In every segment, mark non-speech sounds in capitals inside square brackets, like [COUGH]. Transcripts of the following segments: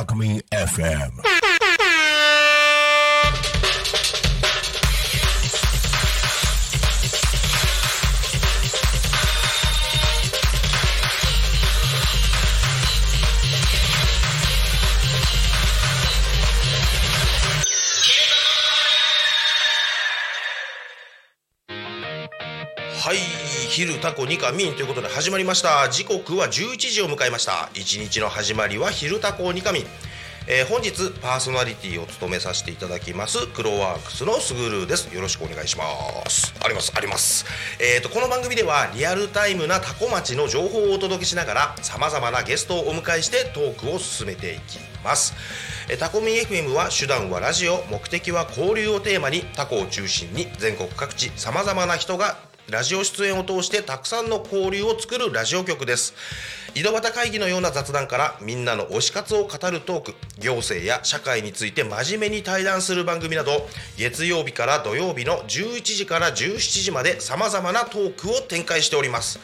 Alchemy FM. 昼タコニカミンということで始まりました。時刻は11時を迎えました。一日の始まりは昼タコニカミン。え本日パーソナリティを務めさせていただきます。クロワークスのスグルです。よろしくお願いします。ありますあります。えー、とこの番組ではリアルタイムなタコ町の情報をお届けしながらさまざまなゲストをお迎えしてトークを進めていきます。えタコミン FM は手段はラジオ目的は交流をテーマにタコを中心に全国各地さまざまな人がラジオ出演を通してたくさんの交流を作るラジオ局です。井戸端会議のような雑談からみんなの推し活を語るトーク行政や社会について真面目に対談する番組など月曜日から土曜日の11時から17時までさまざまなトークを展開しております。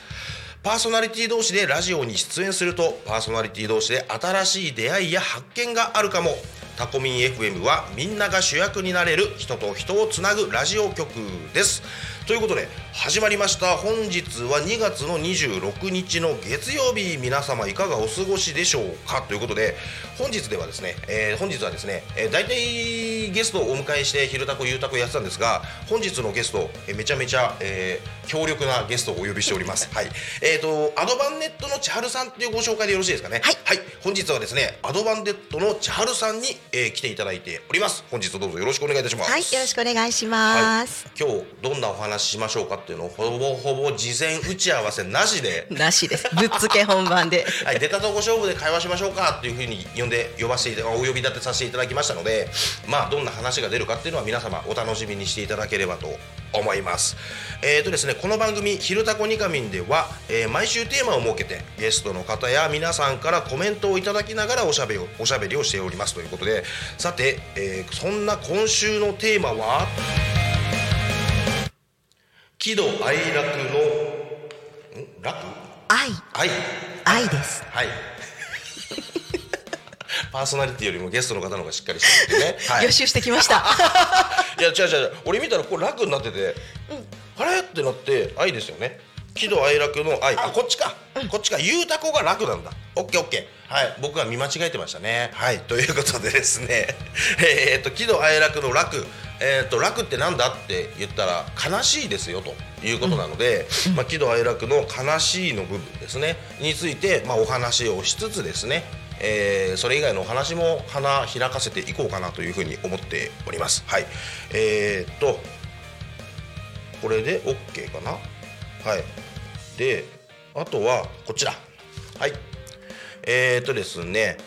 パーソナリティ同士でラジオに出演するとパーソナリティ同士で新しい出会いや発見があるかも。タコミン FM はみんなが主役になれる人と人をつなぐラジオ局です。ということで始まりました。本日は2月の26日の月曜日。皆様いかがお過ごしでしょうか？ということで本日ではですね、えー本日はですね、えー、大体ゲストをお迎えして「昼タコゆうたこ」やってたんですが本日のゲスト、えーめちゃめちゃ、えー強力なゲストをお呼びしております。[LAUGHS] はい。えー、とアドバンネットの千春さんっていうご紹介でよろしいですかね？はい。本日はですねアドバンネットの千春さんに、えー来ていただいております。本日どうぞよろしくお願いいたします。はい、よろしくお願いします。はい、今日どんなお話ししましょうかっていうのをほぼほぼ事前打ち合わせなしでなしです。ぶっつけ本番で。[LAUGHS] はい、出たとこ勝負で会話しましょうかっていうふうに呼んで呼ばせていたお呼び立てさせていただきましたのでまあどんな話が出るかっていうのは皆様お楽しみにしていただければと思いますえーとですねこの番組「昼タコニカミン」では、えー毎週テーマを設けてゲストの方や皆さんからコメントをいただきながらおしゃべりをおしゃべりをしておりますということでさて、えーそんな今週のテーマは？喜怒哀楽のん？楽？愛、愛愛です。はい。[LAUGHS] パーソナリティよりもゲストの方の方がしっかりしてね。[LAUGHS] はい。予習してきました。[LAUGHS] いや違う違う違う。俺見たらこれ楽になってて、あれ？ってなって愛ですよね。喜怒哀楽の愛。あこっちか。こっちか。ゆうたこが楽なんだ。オッケーオッケー。はい。僕は見間違えてましたね。はい。ということでですね。[LAUGHS] えーっと喜怒哀楽の楽。えーっと楽ってなんだって言ったら悲しいですよということなので、まあ喜怒哀楽の悲しいの部分ですねについてまあお話をしつつですね。えーそれ以外のお話も花開かせていこうかなというふうに思っております。はい。えーっとこれで OK かな。はい。であとはこちら。はい。えーっとですね。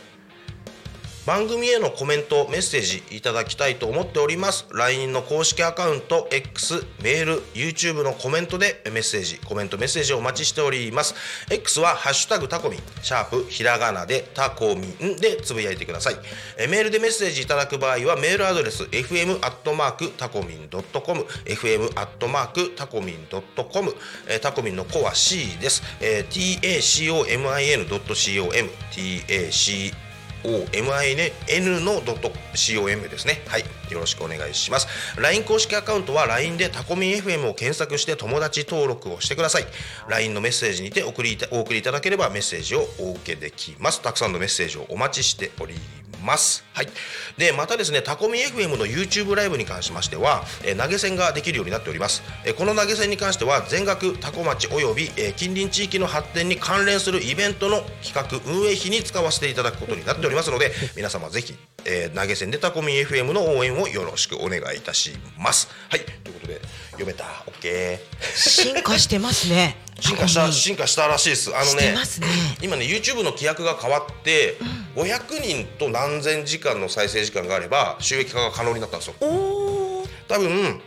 番組へのコメントメッセージいただきたいと思っております。LINE の公式アカウント X メール YouTube のコメントでメッセージコメントメッセージをお待ちしております。X はハッシュタグタコミンシャープひらがなでタコミンでつぶやいてください。えメールでメッセージいただく場合はメールアドレス fm アットマークタコミンドットコム fm アットマークタコミンドットコム。タコミンの子は C です、えー、tacomin ドット com tac OMIN のドット COM ですね。はい。よろしくお願いします。LINE 公式アカウントは LINE でタコミン FM を検索して友達登録をしてください。LINE のメッセージにて送りいたお送りいただければメッセージをお受けできます。たくさんのメッセージをお待ちしております。ますはい。で、またですね、タコミ FM の YouTube ライブに関しましては、えー投げ銭ができるようになっております。えーこの投げ銭に関しては全額タコ町および、えー近隣地域の発展に関連するイベントの企画運営費に使わせていただくことになっておりますので皆様ぜひえー投げ銭でタコミ FM の応援をよろしくお願いいたしますはいということで読めた？OK 進化してますね。進化した進化したらしいですあのねね。今ね YouTube の規約が変わって、500人と何千時間の再生時間があれば収益化が可能になったんですよ。多分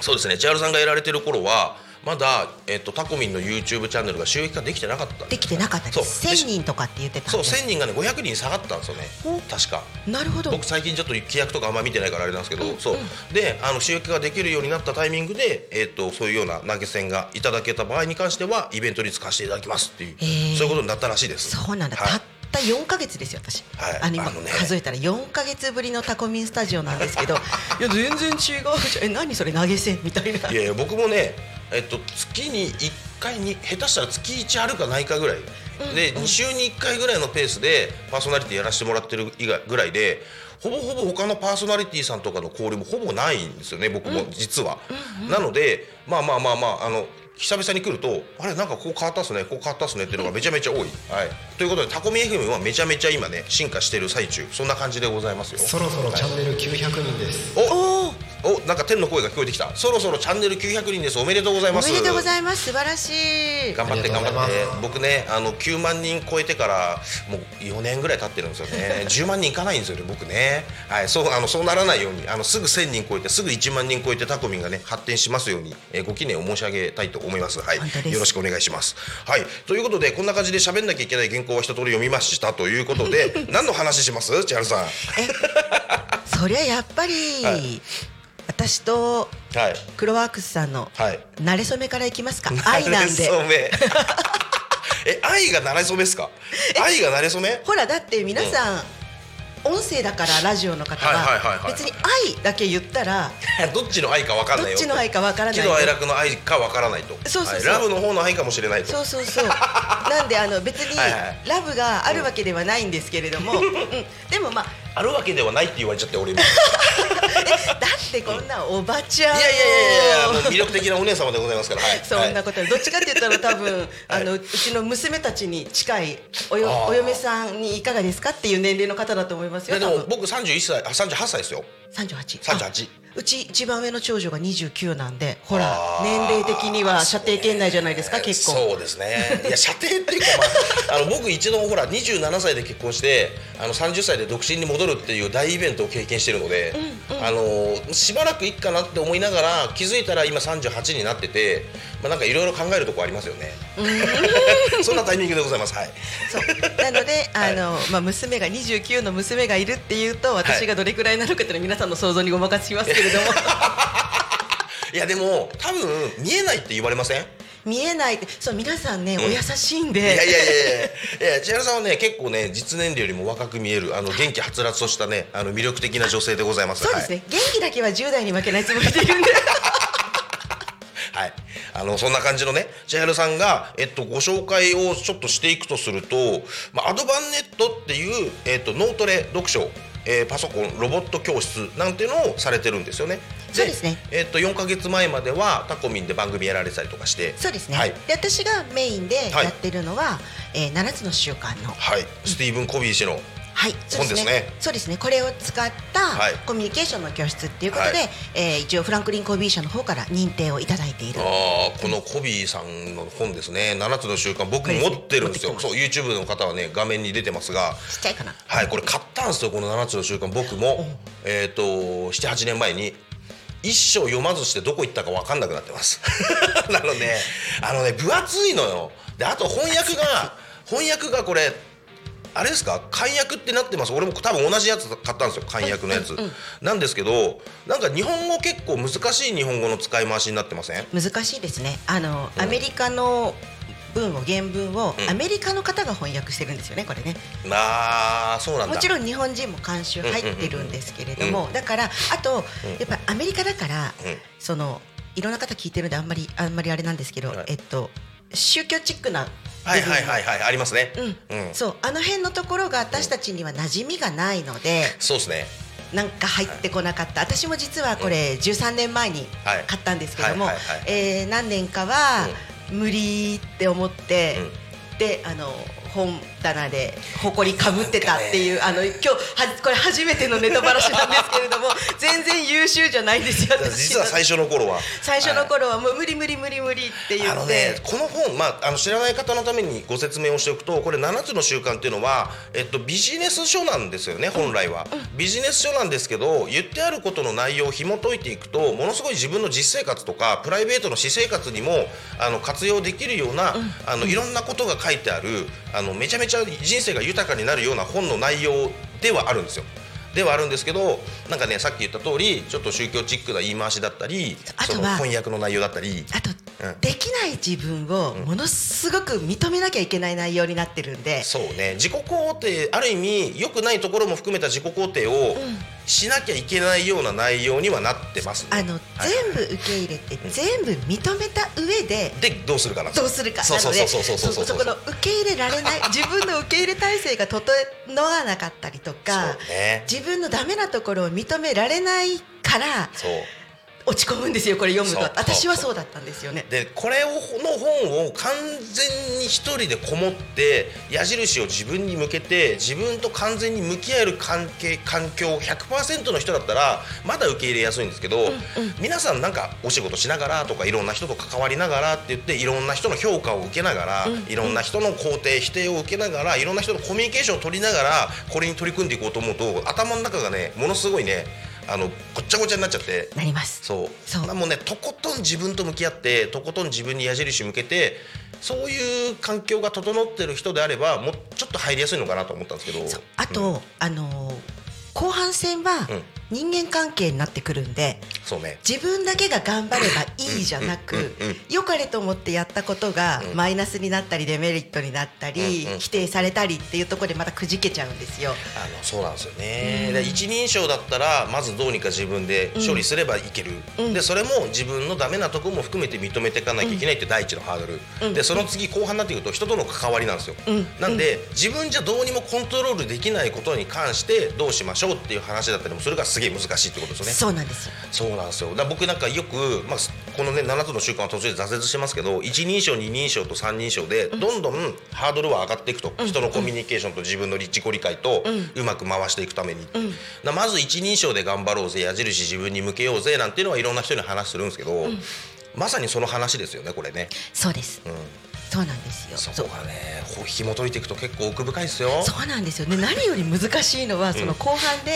そうですね千春さんがやられてる頃はまだ、えっと、タコミンの YouTube チャンネルが収益化できてなかったんできてなかったです。そう千人とかって言ってたんそうで。1000人がね500人に下がったんですよねお確かなるほど。僕最近ちょっと規約とかあんま見てないからあれなんですけど、そうであの収益ができるようになったタイミングで、えっとそういうような投げ銭がいただけた場合に関してはイベントに使わせていただきますっていう、へーそういうことになったらしいですそうなんだ。はいたった4ヶ月ですよ私。はいあの今数えたら4ヶ月ぶりのタコミンスタジオなんですけど、[LAUGHS] いや全然違うじゃん。え何それ投げ銭みたいな。いや僕もね、えっと、月に1回に下手したら月1あるかないかぐらい、で2週に1回ぐらいのペースでパーソナリティやらせてもらってる以外ぐらいでほぼほぼ他のパーソナリティさんとかの交流もほぼないんですよね僕も実は。なのでまあまあまあまああの久々に来るとあれなんかここ変わったっすねここ変わったっすねっていうのがめちゃめちゃ多い。はい、ということでタコミ FM はめちゃめちゃ今ね進化してる最中。そんな感じでございますよ。そろそろチャンネル900人です。お！おお。おなんか天の声が聞こえてきた。そろそろチャンネル900人です。おめでとうございおます。めでとうございます。素晴らしい。頑張って頑張って。僕ねあの9万人超えてからもう4年ぐらい経ってるんですよね。10万人いかないんですよね僕ね。はいそうあのそうならないようにあのすぐ1000人超えてすぐ1万人超えてタコミンがね発展しますように、えーご記念を申し上げたいと思います。はいよろしくお願いします。はいということでこんな感じで喋んなきゃいけない原稿は一通り読みましたということで [LAUGHS] 何の話します？千春さん。そりゃやっぱり、[LAUGHS] はい私とはい。クロワークスさんのはい。慣れ初めからいきますか？[LAUGHS] 愛なんで。慣れ初め。[LAUGHS] え愛が慣れ初めですか？愛が慣れ初め？ほらだって皆さん、音声だからラジオの方はいはいはいはいははい。別に愛だけ言ったら [LAUGHS] どっちの愛か分かんないよ。どっちの愛かわからない喜怒哀楽の愛か分からないと。そうそうそう。はい。ラブの方の愛かもしれないと。そうそうそう。なんであの別にはいはい。ラブがあるわけではないんですけれども、うん。でもまああるわけではないって言われちゃって俺だってこんなおばちゃんを。やいやいやいや魅力的なお姉様でございますから、はい、そんなはい。こと、どっちかって言ったら多分、あの [LAUGHS] うちの娘たちに近いおよお嫁さんにいかがですかっていう年齢の方だと思いますよ。でも僕31歳あ38歳ですよ。三十八。38うち一番上の長女が29なんで、ほら年齢的には射程圏内じゃないですか結婚。そうですね。いや射程っていうか、まあ、[LAUGHS] あの僕一度ほら27歳で結婚してあの30歳で独身に戻るっていう大イベントを経験してるので、あのしばらくいいかなって思いながら気づいたら今38になってて、まあ、なんかいろいろ考えるとこありますよねそんなタイミングでございます。はい。そう。なので、あの、まあ、娘が29の娘がいるっていうと、私がどれくらいなのかっていうのは皆さんの想像にごまかしますけれども。[LAUGHS] いやでも多分見えないって言われません？見えないって、そう、皆さんね、お優しいんいやいやいで。やいや。いや千原さんはね結構ね実年齢よりも若く見えるあの元気はつらつとしたねあの魅力的な女性でございます。はいそうですね、元気だけは10代に負けないつもりでいるんで。はい、あのそんな感じのね千春さんが、えっと、ご紹介をちょっとしていくとすると、まあ、アドバンネットっていう、えっと、脳トレ読書、えーパソコンロボット教室なんていうのをされてるんですよね。そうですね。えっと、4か月前まではタコミンで番組やられてたりとかして。そうですね、はい、で私がメインではい。やってるのは、えー、7つの習慣の。はい、スティーブン・コビー氏のはい、そう本ですね。そうですね。これを使ったはい。コミュニケーションの教室っていうことで、はい。えー一応フランクリン・コビー社の方から認定をいただいている。あーこのコビーさんの本ですね。7つの習慣僕も持ってるんですよ。そう YouTube の方はね画面に出てますが。ちっちゃいかな。はいこれ買ったんですよこの7つの習慣僕も。えっ、と78年前に。一生読まずしてどこ行ったか分かんなくなってます。[LAUGHS] なのであのね分厚いのよ。であと翻訳が翻訳がこれあれですか？漢訳ってなってます。俺も多分同じやつ買ったんですよ。漢訳のやつ、なんですけどなんか日本語結構難しい日本語の使い回しになってません？難しいですね。あの、うん。アメリカの文を原文を、うん。アメリカの方が翻訳してるんですよねこれね。あーそうなんだ。もちろん日本人も監修入ってるんですけれども、だからあと、やっぱアメリカだから、うん。そのいろんな方聞いてるんであんまりあんまりあれなんですけど、はい。えっと宗教チックなはいはいはいはいありますね。うん。うん。そうあの辺のところが私たちには馴染みがないので、そうですね。なんか入ってこなかった、私も実はこれ13年前にはい。買ったんですけども、はいはいはいえー何年かは無理って思って、であの本棚で埃かぶってたっていう、あの今日はこれ初めてのネタバラシなんですけれども全然優秀じゃないですよ実は最初の頃は最初の頃はもう無理無理無理無理って言あのって、ね、この本、まあ、あの知らない方のためにご説明をしておくとこれ7つの習慣っていうのは、えっと、ビジネス書なんですよね本来は、ビジネス書なんですけど言ってあることの内容を紐解いていくとものすごい自分の実生活とかプライベートの私生活にもあの活用できるような、あのいろんなことが書いてあるあのめちゃめちゃ人生が豊かになるような本の内容ではあるんですよ。ではあるんですけどなんかねさっき言った通りちょっと宗教チックな言い回しだったりあとはその翻訳の内容だったりあと、うんできない自分をものすごく認めなきゃいけない内容になってるんで、そうね。自己肯定ある意味良くないところも含めた自己肯定をしなきゃいけないような内容にはなってますね。あの、はい全部受け入れて、全部認めた上ででどうするかなどうするか。そうそうそうそうそうそう。そこの受け入れられない [LAUGHS] 自分の受け入れ体制が整わなかったりとか、ね。自分のダメなところを認められないからそう落ち込むんですよこれ読むと。私はそうだったんですよね。でこれをの本を完全に一人でこもって矢印を自分に向けて自分と完全に向き合える関係環境100%の人だったらまだ受け入れやすいんですけど、皆さんなんかお仕事しながらとかいろんな人と関わりながらって言っていろんな人の評価を受けながら、いろんな人の肯定否定を受けながらいろんな人のコミュニケーションを取りながらこれに取り組んでいこうと思うと頭の中がねものすごいねあのごっちゃごちゃになっちゃって。なります。そう。そう。もうねとことん自分と向き合ってとことん自分に矢印向けてそういう環境が整ってる人であればもうちょっと入りやすいのかなと思ったんですけど。あと、あのー後半戦はうん。人間関係になってくるんで、そうね。自分だけが頑張ればいいじゃなくうんうんうん良かれと思ってやったことがマイナスになったりデメリットになったりうんうん否定されたりっていうところでまたくじけちゃうんですよ。あのそうなんですよね、で一人称だったらまずどうにか自分で処理すればいける、うん。でそれも自分のダメなところも含めて認めていかなきゃいけないって第一のハードル、うん。でその次後半になってくると人との関わりなんですよ、うん。なんで自分じゃどうにもコントロールできないことに関してどうしましょうっていう話だったりもそれがすげえ難しいってことですよね。そうなんですよ。そうなんですよだ僕なんかよく、まあ、このね7つの習慣は途中で挫折してますけど一人称二人称と三人称でどんどんハードルは上がっていくと、人のコミュニケーションと自分の自己理解とうまく回していくために、だまず一人称で頑張ろうぜ矢印自分に向けようぜなんていうのはいろんな人に話するんですけど、まさにその話ですよねこれね。そうです。うんそうなんですよ。そこがねこう紐解いていくと結構奥深いですよ。そうなんですよ。ね何より難しいのはその後半で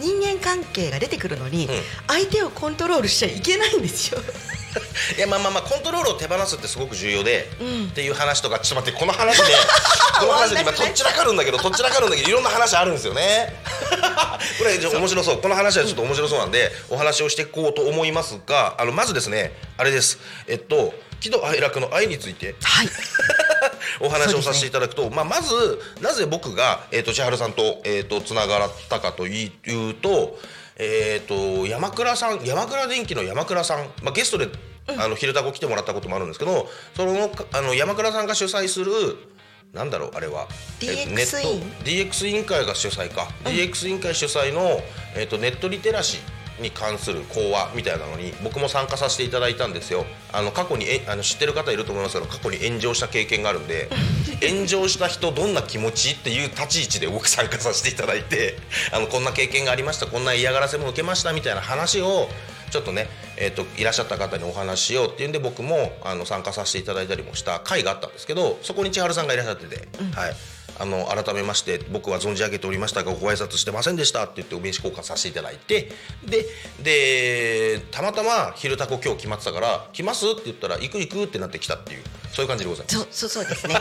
人間関係が出てくるのにん。相手をコントロールしちゃいけないんですよ。[LAUGHS] いやまあまあまあコントロールを手放すってすごく重要で、うん。っていう話とかちょっと待ってこの話で [LAUGHS] この話で今とっちらかるんだけどとっちらかるんだけどいろんな話あるんですよね。[LAUGHS] これ面白そう。この話はちょっと面白そうなんで、お話をしていこうと思いますがあのまずですねあれです。えっと喜怒哀楽の愛について。はい。[LAUGHS] お話をさせていただくと、まあ、まずなぜ僕が、えー、と千春さんと,、えー、とつながったかというと,、えー、と山倉さん山倉電機の山倉さん、まあ、ゲストで、あの昼タコ来てもらったこともあるんですけどそのあの山倉さんが主催するなんだろうあれは。DX えネット。委員。DX 委員会が主催か、DX 委員会主催の、えー、とネットリテラシーに関する講話みたいなのに僕も参加させていただいたんですよ。あの過去にえあの知ってる方いると思いますけど過去に炎上した経験があるんで炎上した人どんな気持ちっていう立ち位置で僕参加させていただいて [LAUGHS] あのこんな経験がありましたこんな嫌がらせも受けましたみたいな話をちょっとね、えー、といらっしゃった方にお話ししようっていうんで僕もあの参加させていただいたりもした会があったんですけどそこに千春さんがいらっしゃってて、はい、あの改めまして僕は存じ上げておりましたがご挨拶してませんでしたって言ってお名刺交換させていただいてででたまたま「昼タコ今日決まってたから来ます?」って言ったら「行く行く」ってなってきたっていうそういう感じでございます。そうそうそうですね、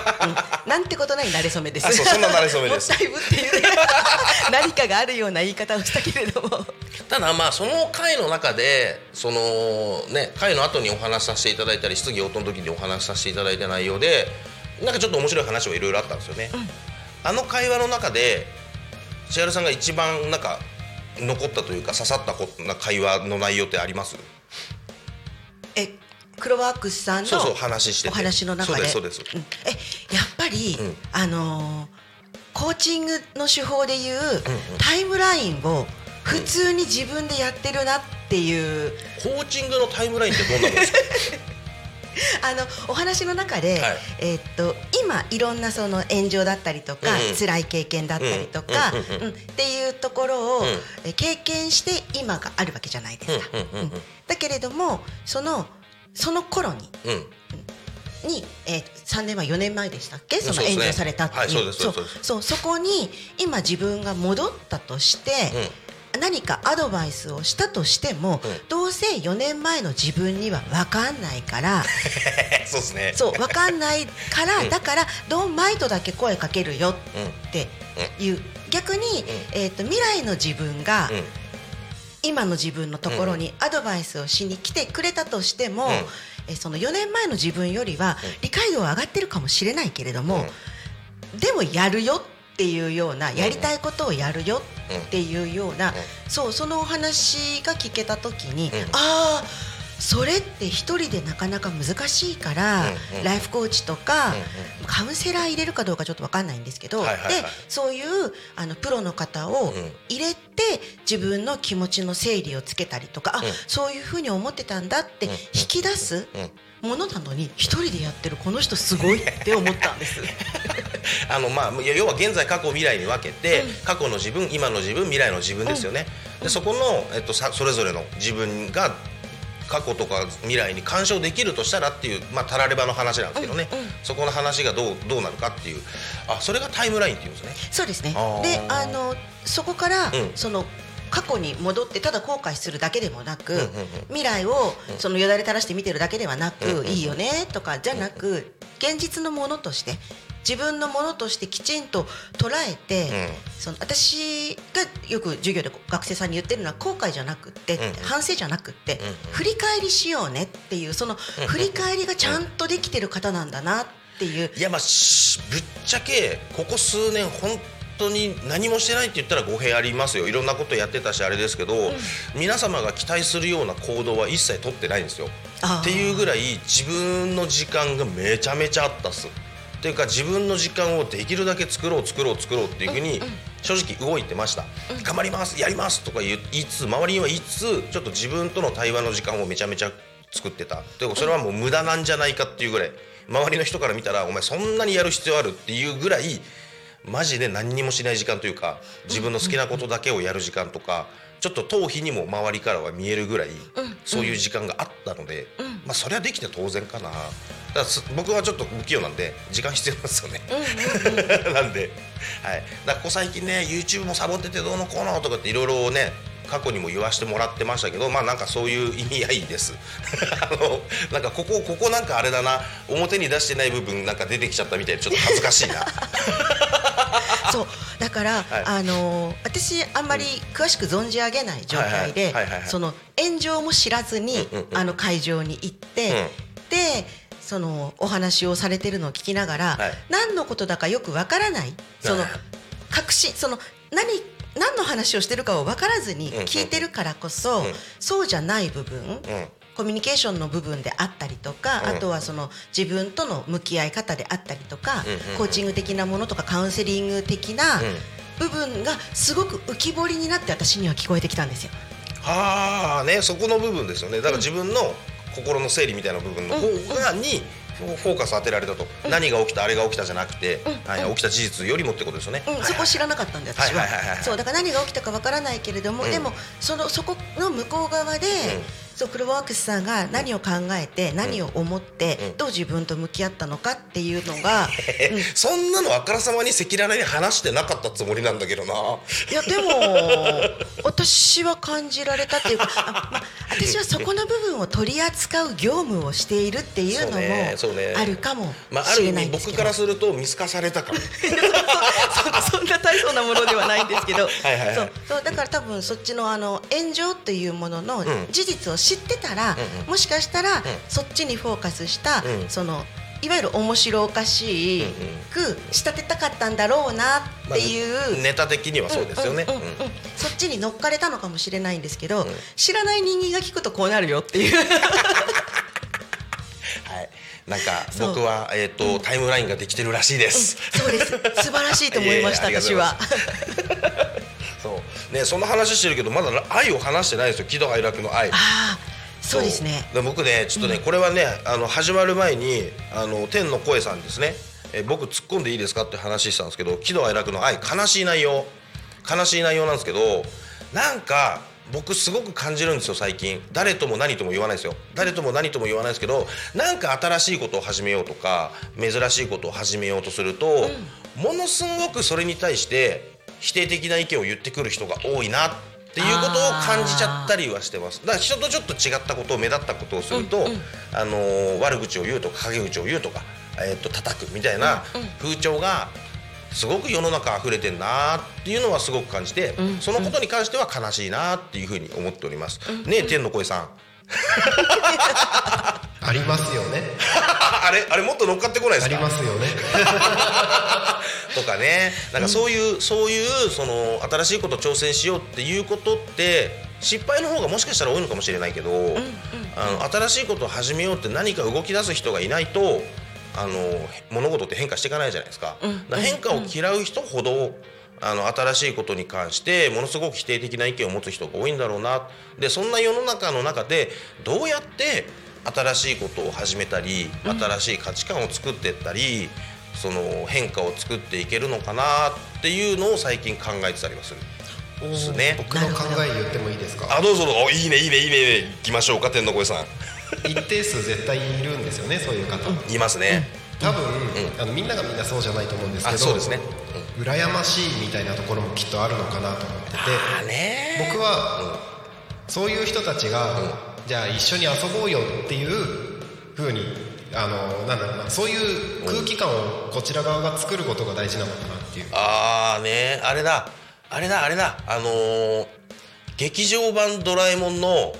うん、なんてことない慣れ初めです。あそうそんな慣れ初めです。[LAUGHS] もったいぶっていうね。[LAUGHS] 何かがあるような言い方をしたけれども。ただまあその回の中でそのね回の後にお話しさせていただいたり質疑応答の時にお話しさせていただいた内容でなんかちょっと面白い話はいろいろあったんですよね、あの会話の中で千春さんが一番なんか残ったというか刺さったこな会話の内容ってあります？えクロワークスさんのそうそう話してて。お話の中で。そうですそうです。ん。えやっぱり、うん。あのーコーチングの手法でいう、タイムラインを普通に自分でやってるなっていう、コーチングのタイムラインってどんなもん。ですか [LAUGHS] あのお話の中で、はい。えーっと今いろんなその炎上だったりとか、うんうん。辛い経験だったりとか、うんうんうんうん。っていうところを、ん。え経験して今があるわけじゃないですか。うんうんうんうん。うんだけれどもそのその頃にうん。に、えー、3年前4年前でしたっけ？その炎上されたっていう。はいそうそこに今自分が戻ったとして、何かアドバイスをしたとしても、うん。どうせ4年前の自分には分かんないからそうですね。そう分かんないから、[LAUGHS] だからドンマイとだけ声かけるよっていう、逆に、えー、と未来の自分が、うん。今の自分のところにアドバイスをしに来てくれたとしても、うん。えその4年前の自分よりは理解度は上がってるかもしれないけれども、でもやるよっていうようなやりたいことをやるよっていうような、そうそのお話が聞けた時に、うん。ああそれって一人でなかなか難しいから、ライフコーチとか、うんカウンセラー入れるかどうかちょっと分かんないんですけど、でそういうあのプロの方をうん。入れて自分の気持ちの整理をつけたりとか、あうん。そういうふうに思ってたんだってうん。引き出すうんものなのに一人でやってるこの人すごいって思ったんです。[LAUGHS] あのまあ要は現在過去未来に分けて、過去の自分今の自分未来の自分ですよね、でそこの、えっと、さそれぞれの自分が過去とか未来に干渉できるとしたらっていう、まあ、たらればの話なんですけどね、そこの話がどうどうなるかっていう。あそれがタイムラインっていうんですね。そうですね。であのそこから、うん。その過去に戻ってただ後悔するだけでもなく、未来をそのよだれ垂らして見てるだけではなく、いいよねとかじゃなく現実のものとして自分のものとしてきちんと捉えて、うん。その私がよく授業で学生さんに言ってるのは後悔じゃなくって、反省じゃなくって、振り返りしようねっていうその振り返りがちゃんとできてる方なんだなっていう。いやまあしぶっちゃけここ数年本当に何もしてないって言ったら語弊ありますよ。いろんなことやってたしあれですけど、皆様が期待するような行動は一切取ってないんですよ。っていうぐらい自分の時間がめちゃめちゃあったっす。っていうか自分の時間をできるだけ作ろう作ろう作ろうっていうふうに正直動いてました、頑張りますやりますとか言い言いつつ周りには言いつつちょっと自分との対話の時間をめちゃめちゃ作ってた。でもそれはもう無駄なんじゃないかっていうぐらい。周りの人から見たらお前そんなにやる必要あるっていうぐらいマジで何にもしない時間というか自分の好きなことだけをやる時間とかちょっと頭皮にも周りからは見えるぐらいそういう時間があったのでまあそれはできて当然かな。だ僕はちょっと不器用なんで時間必要なんですよね。[LAUGHS] なんで、はい、だここ最近ね YouTube もサボっててどうのこうのとかっていろいろね過去にも言わしてもらってましたけどまあなんかそういう意味合いです。[LAUGHS] あのなんかここここなんかあれだな表に出してない部分なんか出てきちゃったみたいでちょっと恥ずかしいな [LAUGHS] [LAUGHS] そうだから、はい。あのー私あんまり詳しく存じ上げない状態でその炎上も知らずに、うんうんうんあの会場に行って、でそのお話をされてるのを聞きながら、はい。何のことだかよくわからない。そのはい確信その何何の話をしてるかを分からずにうんうん。聞いてるからこそ、うん。そうじゃない部分、うんコミュニケーションの部分であったりとか、うん。あとはその自分との向き合い方であったりとか、うんうんうん。コーチング的なものとかカウンセリング的なうん。部分がすごく浮き彫りになって私には聞こえてきたんですよ。はあねそこの部分ですよね。だから自分の心の整理みたいな部分の方がにフォーカス当てられたと、何が起きたあれが起きたじゃなくて、はい、起きた事実よりもってことですよね、うん、そこ知らなかったんで私は。はいはいはいはいそうだから何が起きたかわからないけれども、うん。でもそのそこの向こう側で、そうクロワークスさんが何を考えて、何を思って、うん。どう自分と向き合ったのかっていうのが、[LAUGHS] そんなのあからさまに赤裸々に話してなかったつもりなんだけどな。いやでも [LAUGHS] 私は感じられたっていうか、あまあ、私はそこの部分を取り扱う業務をしているっていうのもあるかもしれないんですけど、僕からすると見透かされたかも。そそんな大層なものではないんですけどそうだから多分そっちのあの炎上っていうもののん事実を知ってたら、うんうん。もしかしたら、そっちにフォーカスした、うん。そのいわゆる面白おかしうん。く仕立てたかったんだろうなっていう、ネタ的にはそうですよね、うんうんうんうん。うん。そっちに乗っかれたのかもしれないんですけど、ん。知らない人間が聞くとこうなるよっていう。[LAUGHS] はい、なんか僕は、えーとタイムラインができてるらしいです、そうです。素晴らしいと思いました [LAUGHS] 私はそう。ねそんな話してるけどまだ愛を話してないですよ。喜怒哀楽の愛。ああそうですね。で僕ねちょっとね、これはねあの始まる前にあの天の声さんですね。え僕突っ込んでいいですかって話してたんですけど喜怒哀楽の愛。悲しい内容。悲しい内容なんですけどなんか僕すごく感じるんですよ最近。誰とも何とも言わないですよ。誰とも何とも言わないですけどなんか新しいことを始めようとか珍しいことを始めようとすると、ものすごくそれに対して否定的な意見を言ってくる人が多いなっていうことを感じちゃったりはしてます。だから人とちょっと違ったことを目立ったことをすると、あのー悪口を言うとか陰口を言うとか、えー、と叩くみたいな風潮がすごく世の中溢れてんなっていうのはすごく感じて、そのことに関しては悲しいなっていうふうに思っております。ねえ天の声さん。[LAUGHS] ありますよね。[LAUGHS] あれあれもっと乗っかってこないですか？ありますよね [LAUGHS] とかね。なんかそういう、そういうその新しいこと挑戦しようっていうことって失敗の方がもしかしたら多いのかもしれないけど、あの新しいことを始めようって何か動き出す人がいないとあの物事って変化していかないじゃないですか。だから変化を嫌う人ほどあの新しいことに関してものすごく否定的な意見を持つ人が多いんだろうな。でそんな世の中の中でどうやって新しいことを始めたり新しい価値観を作っていったり、その変化を作っていけるのかなっていうのを最近考えてたりはする。んですね。僕の考え言ってもいいですか？あどうぞどうぞ。おいいねいいねいいね行きましょうか天の声さん。一定数絶対いるんですよねそういう方。言いますね、多分、あのみんながみんなそうじゃないと思うんですけどあそうですね、羨ましいみたいなところもきっとあるのかなと思ってて。あね。僕は、そういう人たちが、じゃあ一緒に遊ぼうよっていう風にあのなんだろうなそういう空気感をこちら側が作ることが大事なのかなっていう。ああね。あれだ。あれだあれだ。あのー劇場版ドラえもんの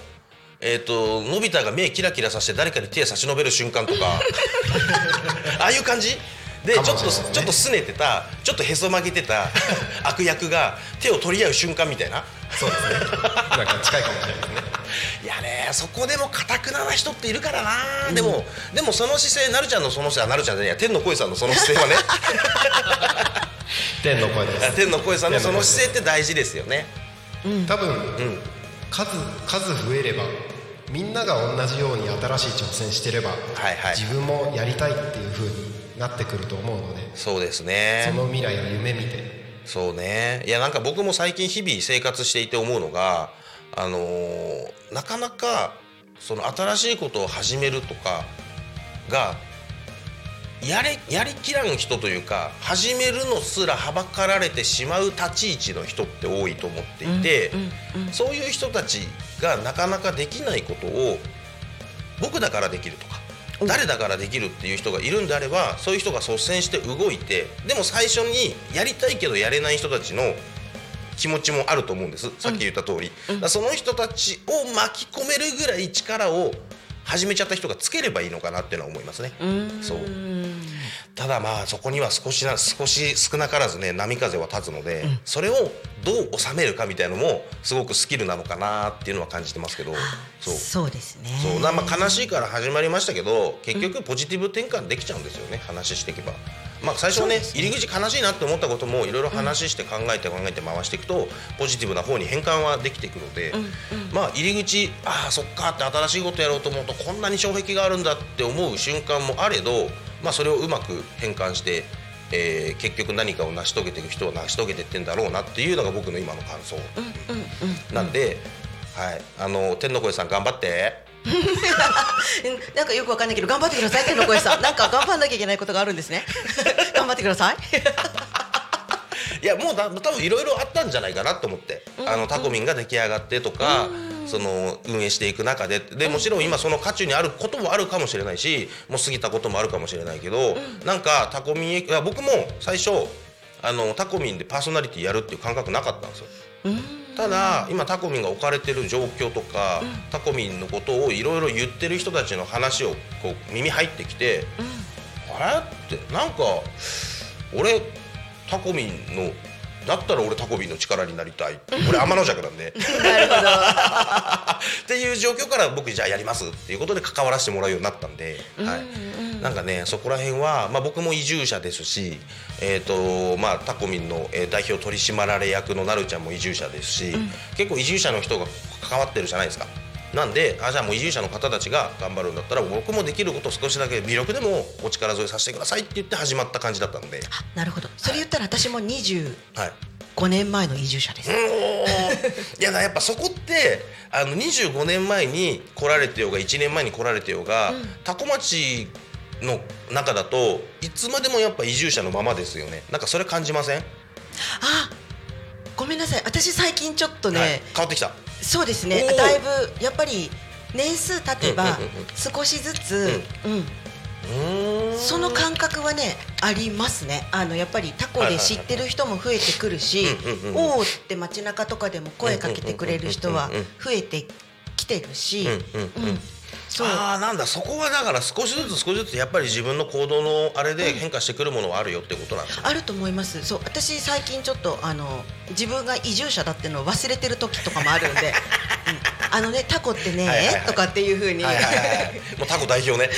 えっ、とのび太が目キラキラさせて誰かに手差し伸べる瞬間とか。[LAUGHS] ああいう感じ？でちょっとちょっと拗ねてたちょっとへそ曲げてた [LAUGHS] 悪役が手を取り合う瞬間みたいな。そうですね。なんか近いかもしれないですねいやねそこでもかたくなな人っているからな、でもでもその姿勢なるちゃんのその姿勢あなるちゃんじゃないや。天の声さんのその姿勢はね。[LAUGHS] 天の声です。天の声さんのその姿勢って大事ですよね。多分、ん。数数増えればみんなが同じように新しい挑戦してれば、はいはい。自分もやりたいっていう風になってくると思うので、そうですね。その未来を夢見て。そうね。いやなんか僕も最近日々生活していて思うのがあのーなかなかその新しいことを始めるとかがやれやりきらん人というか始めるのすらはばかられてしまう立ち位置の人って多いと思っていて、そういう人たちがなかなかできないことを僕だからできるとか誰だからできるっていう人がいるんであればそういう人が率先して動いてでも最初にやりたいけどやれない人たちの気持ちもあると思うんです。さっき言った通り、だからその人たちを巻き込めるぐらい力を始めちゃった人がつければいいのかなっていうのは思いますね。そう。ただまあそこには少しな少し少なからずね波風は立つので、それをどう収めるかみたいなのもすごくスキルなのかなっていうのは感じてますけど。そう。そうですね。そう。なまあ悲しいから始まりましたけど結局ポジティブ転換できちゃうんですよね話していけば。まあ最初はね入り口悲しいなって思ったこともいろいろ話して考えて考えて回していくとポジティブな方に変換はできていくので、まあ入り口ああそっかって新しいことやろうと思うとこんなに障壁があるんだって思う瞬間もあれど、まあ、それをうまく変換して、えー結局何かを成し遂げていく人は成し遂げていってんだろうなっていうのが僕の今の感想、なんで、はい、あの天の声さん頑張って。う [LAUGHS] んなんかよくわかんないけど頑張ってください天の声さんなんか頑張んなきゃいけないことがあるんですね。[LAUGHS] 頑張ってください。いやもうだ多分いろいろあったんじゃないかなと思って、あのタコミンが出来上がってとか、その運営していく中で。でもちろん今その渦中にあることもあるかもしれないしもう過ぎたこともあるかもしれないけど、なんかタコミンいや僕も最初あのタコミンでパーソナリティやるっていう感覚なかったんですよ。ただ今タコミンが置かれてる状況とか、タコミンのことをいろいろ言ってる人たちの話をこう耳入ってきて、あれ？ってなんか俺タコミンのだったら俺タコミンの力になりたい。俺天の弱なんで。なるほど。[LAUGHS] っていう状況から僕じゃあやりますっていうことで関わらせてもらうようになったんで、はい、なんかねそこら辺は、まあ、僕も移住者ですし、えーとまあ、タコミンの、えー代表取締役のなるちゃんも移住者ですし、結構移住者の人が関わってるじゃないですかなんであじゃあもう移住者の方たちが頑張るんだったら僕もできることを少しだけ微力でもお力添えさせてくださいって言って始まった感じだったので、あなるほど。それ言ったら私も25はい、年前の移住者です、[LAUGHS] いやだやっぱそこってあの25年前に来られてようが1年前に来られてようが、多古町の中だといつまでもやっぱ移住者のままですよね。なんかそれ感じません、あごめんなさい。私最近ちょっとね、はい、変わってきたそうですね。だいぶやっぱり年数経てば少しずつ、うん。その感覚はねありますね。あのやっぱりタコで知ってる人も増えてくるしおおって街中とかでも声かけてくれる人は増えてきてるし、うんああなんだ。そこはだから少しずつ少しずつやっぱり自分の行動のあれで変化してくるものはあるよってことなんですね。あると思います。そう。私最近ちょっとあの自分が移住者だっていうのを忘れてる時とかもあるんで、[LAUGHS] うん。あのねタコってねはいはいはい。とかっていうふうに、はいはいはい、[LAUGHS] もうタコ代表ね。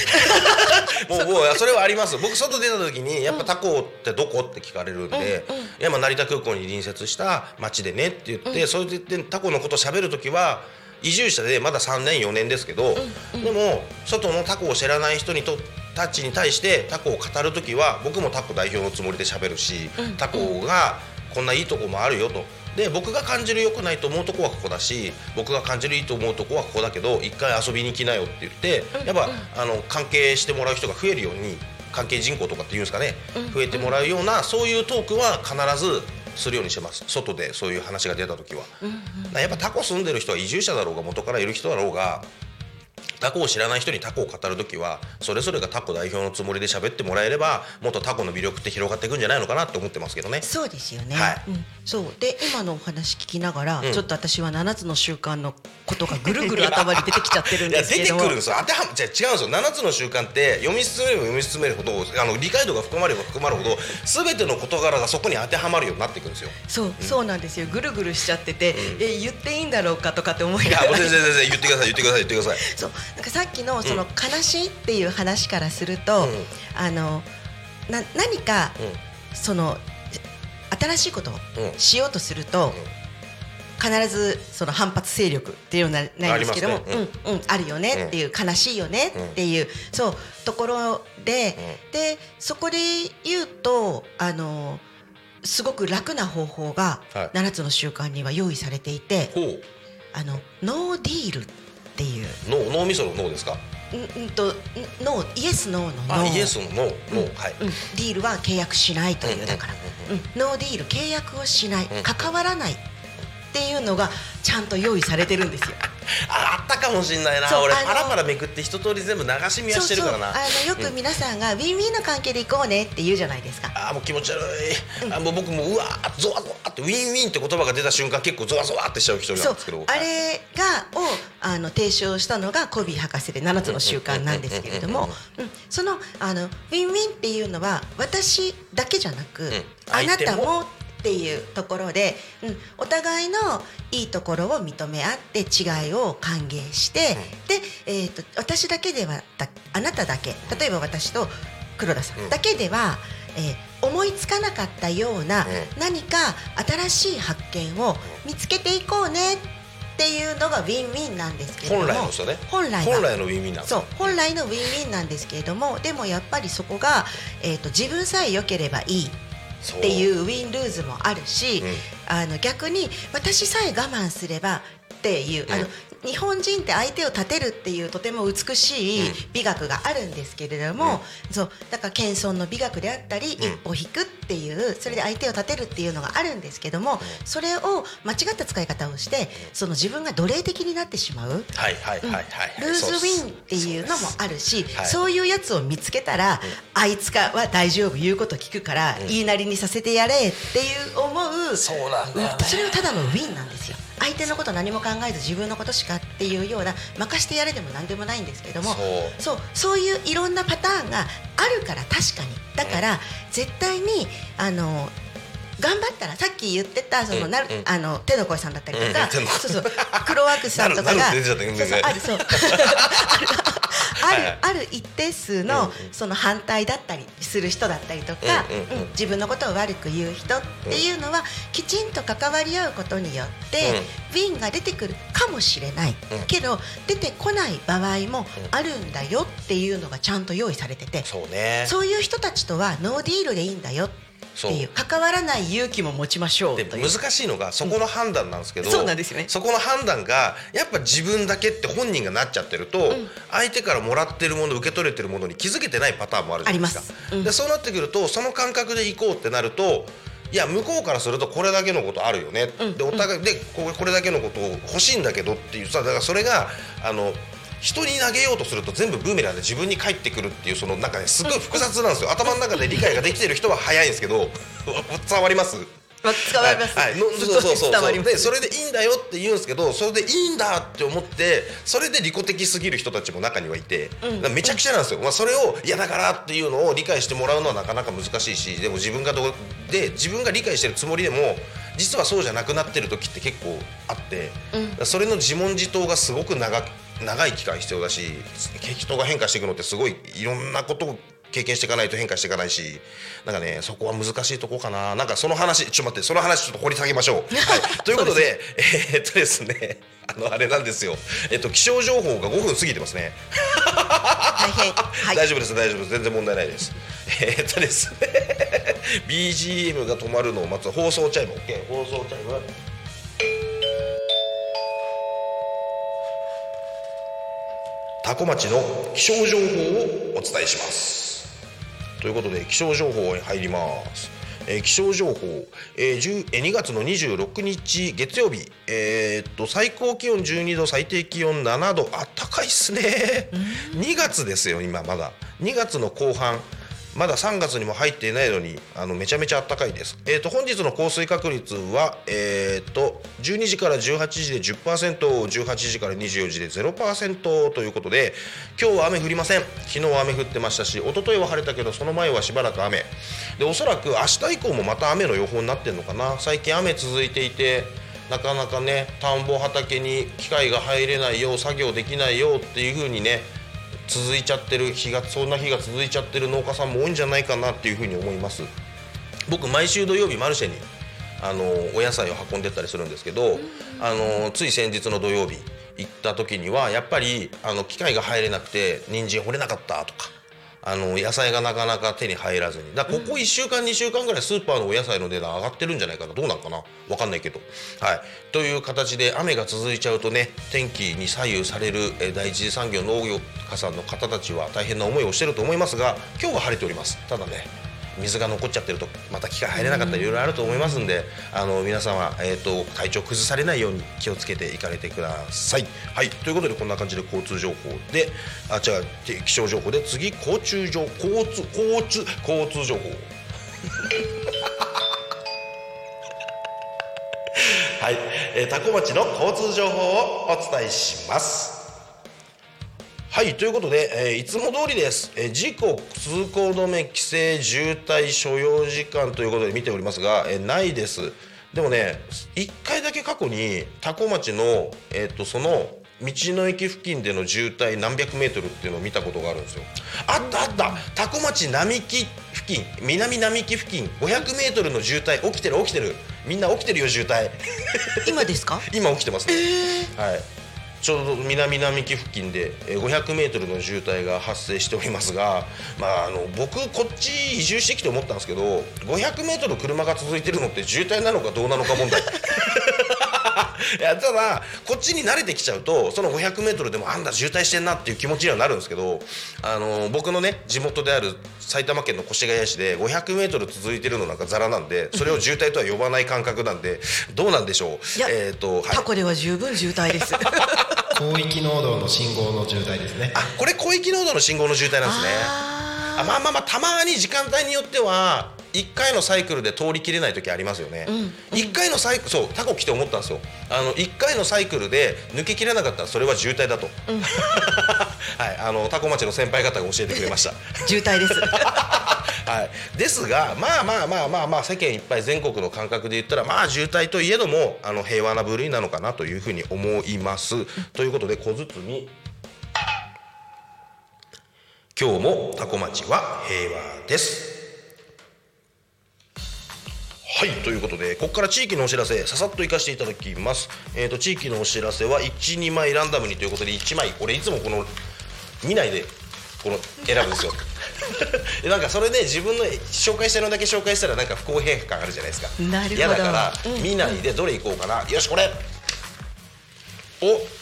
[LAUGHS] もうもうそれはあります。僕外出た時にやっぱタコってどこって聞かれるんで、うん。うん。いやまあ成田空港に隣接した町でねって言って、それで言ってタコのこと喋る時は移住者でまだ3年4年ですけど、でも外のタコを知らない人にとたちに対してタコを語る時は僕もタコ代表のつもりで喋るし、タコがこんないいとこもあるよと。で僕が感じる良くないと思うとこはここだし僕が感じるいいと思うとこはここだけど一回遊びに来なよって言ってやっぱあの関係してもらう人が増えるように関係人口とかっていうんですかね増えてもらうようなそういうトークは必ずするようにしてます外でそういう話が出た時は。だからやっぱタコ住んでる人は移住者だろうが元からいる人だろうがタコを知らない人にタコを語る時はそれぞれがタコ代表のつもりで喋ってもらえればもっとタコの魅力って広がっていくんじゃないのかなって思ってますけどね。そうですよね、はい。うん、そう。で今のお話聞きながら、うん。ちょっと私は7つの習慣のことがぐるぐる頭に出てきちゃってるんですけども。出てくるんですよ。当てはまじゃあ違うんですよ。7つの習慣って読み進めれば読み進めるほどあの理解度が深まれば深まるほど全ての事柄がそこに当てはまるようになっていくんですよ。そう、そうなんですよ。ぐるぐるしちゃってて、え言っていいんだろうかとかって思いいながら。全然全然言ってください言ってください言ってください。そうなんかさっきのその悲しいっていう話からすると、うん。あのな何かうん。その新しいことをうん。しようとすると、必ずその反発勢力っていうのはないんですけども、ね。うん。うんあるよねっていう、悲しいよねっていう、そうところで、でそこで言うとあのすごく楽な方法がはい。7つの習慣には用意されていて、あの No Dealっていう。脳脳みその脳ですか？んんとんノーイエスノーのノあーイエスの脳脳はい。うん、 Deal は契約しないというだから、うん。 No Deal 契約をしない、ん。関わらないっていうのがちゃんと用意されてるんですよ。[LAUGHS] ああったかもしんないな俺パラパラめくって一通り全部流し見はしてるからな。あのよく皆さんが、ウィンウィンの関係で行こうねって言うじゃないですか。あーもう気持ち悪い、あもう僕もううわーゾワゾワってウィンウィンって言葉が出た瞬間結構ゾワゾワってしちゃう人なんですけど。あれがをあの提唱したのがコビー博士で7つの習慣なんですけれども。うん。そのあのウィンウィンっていうのは私だけじゃなく、ん。あなたももっていうところで、うん、お互いのいいところを認め合って違いを歓迎して、で、えー、と私だけではだあなただけ例えば私と黒田さんだけでは、えー思いつかなかったような、う何か新しい発見を見つけていこうねっていうのがウィンウィンなんですけれども本来のウィンウィンなんですそう本来のウィンウィンなんですけれどもでもやっぱりそこが、えー、と自分さえ良ければいいっていう Win-Lose もあるし、う。ん。あの逆に私さえ我慢すればっていう、あの日本人って相手を立てるっていうとても美しい美学があるんですけれども、そうだから謙遜の美学であったり、一歩引くっていうそれで相手を立てるっていうのがあるんですけども、それを間違った使い方をしてその自分が奴隷的になってしまう。ルーズウィンっていうのもあるしはい。そういうやつを見つけたら、あいつかは大丈夫言うこと聞くから、言いなりにさせてやれっていう思う。そうなんね。それはただのウィンなんですよ相手のこと何も考えず自分のことしかっていうような任してやれでも何でもないんですけどもそう。そうそういういろんなパターンがあるから確かに。だから、絶対にあの頑張ったらさっき言ってたその、なるあの手の声さんだったりとか、そうそう黒ワークスさんとかが [LAUGHS] あるそうある一定数の、その反対だったりする人だったりとか、うん自分のことを悪く言う人っていうのは、きちんと関わり合うことによって、ウィンが出てくるかもしれない、うん。けど出てこない場合もあるんだよっていうのがちゃんと用意されてて、そうね。そういう人たちとはノーディールでいいんだよっていう関わらない勇気も持ちましょうでという。難しいのがそこの判断なんですけど、そうなんですよね。そこの判断がやっぱ自分だけって本人がなっちゃってると、相手からもらってるもの受け取れてるものに気づけてないパターンもあるじゃないですか。ありますうん。でそうなってくるとその感覚で行こうってなるといや向こうからするとこれだけのことあるよね、でお互いでこれだけのことを欲しいんだけどっていうさだからそれがあの人に投げようとすると全部ブーメランで自分に返ってくるっていうそのなんかねすごい複雑なんですよ。[LAUGHS] 頭の中で理解ができてる人は早いんですけど [LAUGHS] 伝わります？まあ伝わります、はい。はい、のそうそうそう伝わります。でそれでいいんだよって言うんですけどそれでいいんだって思ってそれで利己的すぎる人たちも中にはいて、だからめちゃくちゃなんですよ、まあ、それをいやだからっていうのを理解してもらうのはなかなか難しいしでも自分がどうで自分が理解してるつもりでも実はそうじゃなくなってる時って結構あって、だからそれの自問自答がすごく長く長い期間必要だし人が変化していくのってすごいいろんなことを経験していかないと変化していかないしなんかねそこは難しいとこかな。なんかその話ちょっと待ってその話ちょっと掘り下げましょう。[LAUGHS] はい、ということでえーっとですねあのあれなんですよ、えっと、気象情報が5分過ぎてますね。大変。はい。大丈夫です大丈夫です。全然問題ないです。えーっとですね。BGM が止まるのを待つ。放送チャイム。OK 放送チャイム多古町の気象情報をお伝えします。ということで気象情報に入ります、えー気象情報、えー10えー2月の26日月曜日、えーっと最高気温12度最低気温7度。あったかいっすね。2月ですよ今まだ。2月の後半まだ3月にも入っていないのにあのめちゃめちゃ暖かいです。えー、と本日の降水確率は、えー、と12時から18時で 10%18 時から24時で0%ということで今日は雨降りません。昨日は雨降ってましたし一昨日は晴れたけどその前はしばらく雨。でおそらく明日以降もまた雨の予報になってるのかな。最近雨続いていてなかなかね田んぼ畑に機械が入れないよう作業できないよっていう風にね続いちゃってる日がそんな日が続いちゃってる農家さんも多いんじゃないかなっていうふうに思います。僕毎週土曜日マルシェにあのお野菜を運んでったりするんですけど、あのつい先日の土曜日行った時にはやっぱりあの機械が入れなくて人参掘れなかったとかあの野菜がなかなか手に入らずに。だここ1週間2週間ぐらいスーパーのお野菜の値段上がってるんじゃないかな。どうなんかな。わかんないけど。はい。という形で雨が続いちゃうとね天気に左右されるえー第一次産業農業家さんの方たちは大変な思いをしてると思いますが今日は晴れております。ただね水が残っちゃってるとまた機械入れなかったりいろいろあると思いますんであの皆様、えー、と体調崩されないように気をつけていかれてください。はいということでこんな感じで交通情報であ違うて気象情報で次交通情交通交通交通情報 [LAUGHS] はい、えー、多古町の交通情報をお伝えします。はいということで、えーいつも通りです、えー事故通行止め規制渋滞所要時間ということで見ておりますが、えーないです。でもね1回だけ過去に多古町の、えー、とその道の駅付近での渋滞何百メートルっていうのを見たことがあるんですよ。あったあった。多古町並木付近南並木付近500メートルの渋滞起きてる起きてる。みんな起きてるよ渋滞。今ですか？[LAUGHS] 今起きてますね、はいちょうど南並木付近で 500m の渋滞が発生しておりますが、まあ、あの僕こっち移住してきて思ったんですけど 500m 車が続いてるのって渋滞なのかどうなのか問題。[LAUGHS] いやただこっちに慣れてきちゃうとその 500m でもあんだ渋滞してんなっていう気持ちにはなるんですけどあの僕のね地元である埼玉県の越谷市で 500m 続いてるのなんかザラなんでそれを渋滞とは呼ばない感覚なんでどうなんでしょう？いやえーとはい。タコでは十分渋滞です。[LAUGHS] 広域濃度の信号の渋滞ですね。あこれ広域濃度の信号の渋滞なんですね。ああまあまあまあたまに時間帯によっては1回のサイクルで通りきれない時ありますよね、1回のサイクルそうタコ来て思ったんですよ。あの1回のサイクルで抜けきれなかったらそれは渋滞だと、[LAUGHS] はいあのタコ町の先輩方が教えてくれました。ー渋滞です。[LAUGHS] はい、ですがまあまあまあまあまあ世間いっぱい全国の感覚で言ったらまあ渋滞といえどもあの平和な部類なのかなというふうに思います。ということで小包今日もタコ町は平和ですはいということでここから地域のお知らせささっと行かせていただきます。えっ、と地域のお知らせは12枚ランダムにということで1枚俺いつもこの見ないでこの選ぶんですよ。[LAUGHS] なんかそれで自分の紹介したのだけ紹介したらなんか不公平感あるじゃないですか。嫌だから、うん。見ないでどれ行こうかな、よしこれ。お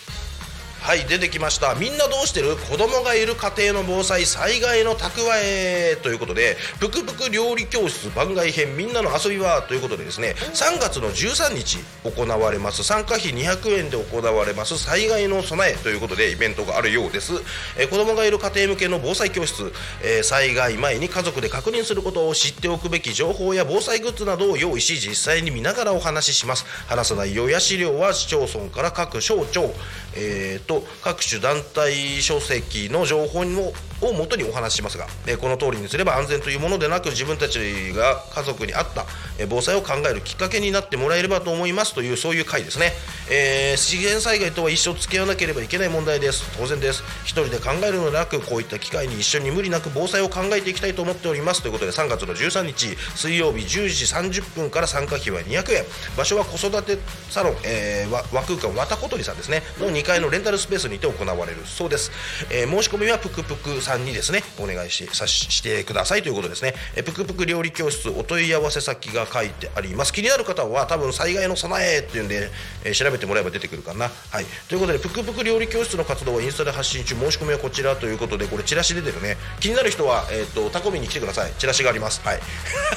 はい出てきました。みんなどうしてる？子供がいる家庭の防災災害の蓄えということでぷくぷく料理教室番外編みんなの遊びはということでですね3月の13日行われます。参加費200円で行われます災害の備えということでイベントがあるようです、えー子供がいる家庭向けの防災教室、えー災害前に家族で確認することを知っておくべき情報や防災グッズなどを用意し実際に見ながらお話しします。話す内容や資料は市町村から各省庁、えーと各種団体書籍の情報ををもとにお話しますが、えこの通りにすれば安全というものでなく自分たちが家族に合った、え防災を考えるきっかけになってもらえればと思いますというそういう回ですね、えー自然災害とは一生付き合わなければいけない問題です。当然です。一人で考えるのでなくこういった機会に一緒に無理なく防災を考えていきたいと思っております。ということで3月の13日水曜日10時30分から参加費は200円。場所は子育てサロン、えー、和空間わたことりさんですね。の2階のレンタルルスペースにて行われるそうです、えー申し込みはぷくぷくさんにですねお願いしさししてくださいということですね、えーぷくぷく料理教室お問い合わせ先が書いてあります。気になる方は多分災害の備えっていうんで、えー調べてもらえば出てくるかな。はい。ということでぷくぷく料理教室の活動はインスタで発信中。申し込みはこちらということでこれチラシ出てるね気になる人は、えー、とタコミに来てください。チラシがあります。はい。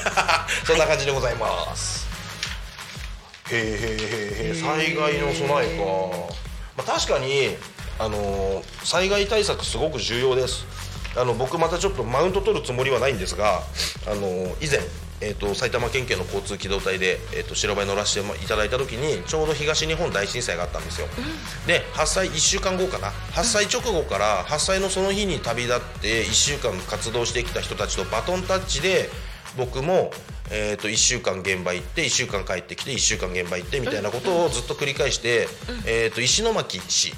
[LAUGHS] そんな感じでございます、はいへえへえへえ災害の備えか、まあ、確かに、あのー災害対策すごく重要です。あの僕またちょっとマウント取るつもりはないんですが、あのー以前、えー、と埼玉県警の交通機動隊で、えー、と白バイ乗らせていただいた時にちょうど東日本大震災があったんですよ、で発災1週間後かな。発災直後から発災のその日に旅立って1週間活動してきた人たちとバトンタッチで僕も、えー、と1週間現場行って1週間帰ってきて1週間現場行ってみたいなことをずっと繰り返して、えー、と石巻市。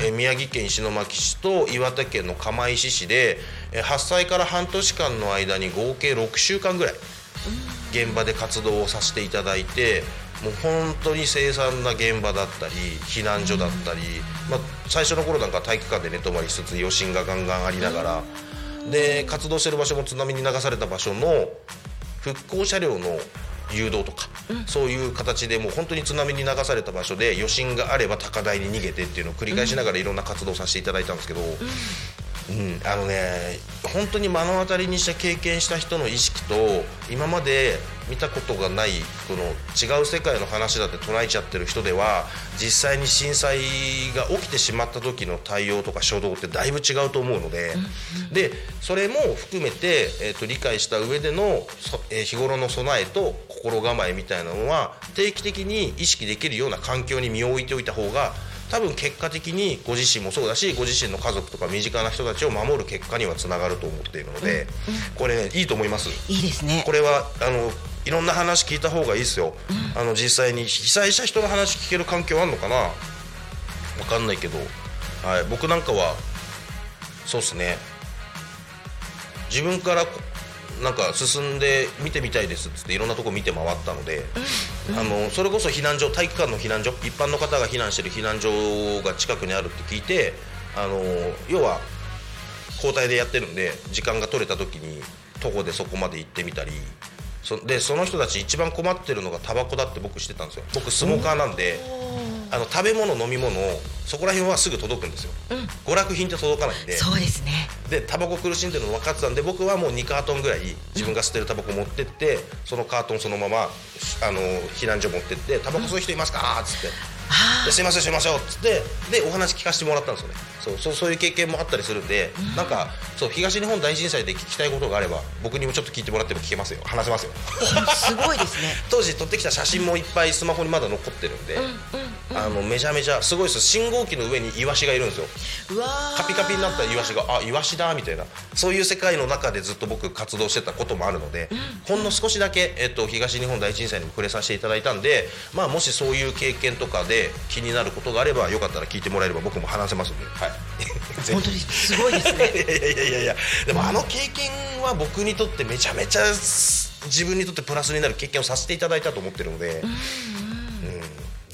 えー宮城県石巻市と岩手県の釜石市で、えー発災から半年間の間に合計6週間ぐらい現場で活動をさせていただいてもう本当に凄惨な現場だったり避難所だったり、まあ、最初の頃なんか体育館で寝泊まりしつつ余震がガンガンありながら、で活動してる場所も津波に流された場所の復興車両の誘導とか、そういう形でもう本当に津波に流された場所で余震があれば高台に逃げてっていうのを繰り返しながらいろんな活動をさせていただいたんですけど、うん、あのね本当に目の当たりにして経験した人の意識と今まで見たことがないこの違う世界の話だって捉えちゃってる人では実際に震災が起きてしまった時の対応とか初動ってだいぶ違うと思うので、でそれも含めて、えー、と理解した上での、そえー日頃の備えと心構えみたいなのは定期的に意識できるような環境に身を置いておいた方が多分結果的にご自身もそうだしご自身の家族とか身近な人たちを守る結果にはつながると思っているので、これ、いいと思います。いいですね。これはあのいろんな話聞いた方がいいですよ、あの実際に被災した人の話聞ける環境あるのかな？わかんないけど、はい、僕なんかはそうですね。自分からこなんか進んで見てみたいですっつっていろんなとこ見て回ったので、あのそれこそ避難所体育館の避難所一般の方が避難してる避難所が近くにあるって聞いてあの要は交代でやってるんで時間が取れた時に徒歩でそこまで行ってみたりそでその人たち一番困ってるのがタバコだって僕知ってたんですよ。僕スモーカーなんであの食べ物飲み物そこら辺はすぐ届くんですよ、娯楽品って届かないんで。そうですね。でタバコ苦しんでるの分かってたんで僕はもう2カートンぐらい自分が吸ってるタバコ持ってってそのカートンそのままあの避難所持ってって「タバコ吸う人いますか?」っつってで「すいませんすいません」っつってでお話聞かせてもらったんですよね。そうそうそういう経験もあったりするんで、なんかそう東日本大震災で聞きたいことがあれば僕にもちょっと聞いてもらっても聞けますよ。話せますよ。すごいですね。[LAUGHS] 当時撮ってきた写真もいっぱいスマホにまだ残ってるんで、あのめちゃめちゃすごいです。信号機の上にイワシがいるんですよ。うわー。カピカピになったイワシがあイワシだみたいな。そういう世界の中でずっと僕活動してたこともあるので、ほんの少しだけ、えっと、東日本大震災にも触れさせていただいたんで、まあ、もしそういう経験とかで気になることがあればよかったら聞いてもらえれば僕も話せますんで、はい、[LAUGHS] 本当にすごいですね。いやいやいやいやでもあの経験は僕にとってめちゃめちゃ自分にとってプラスになる経験をさせていただいたと思ってるので、うん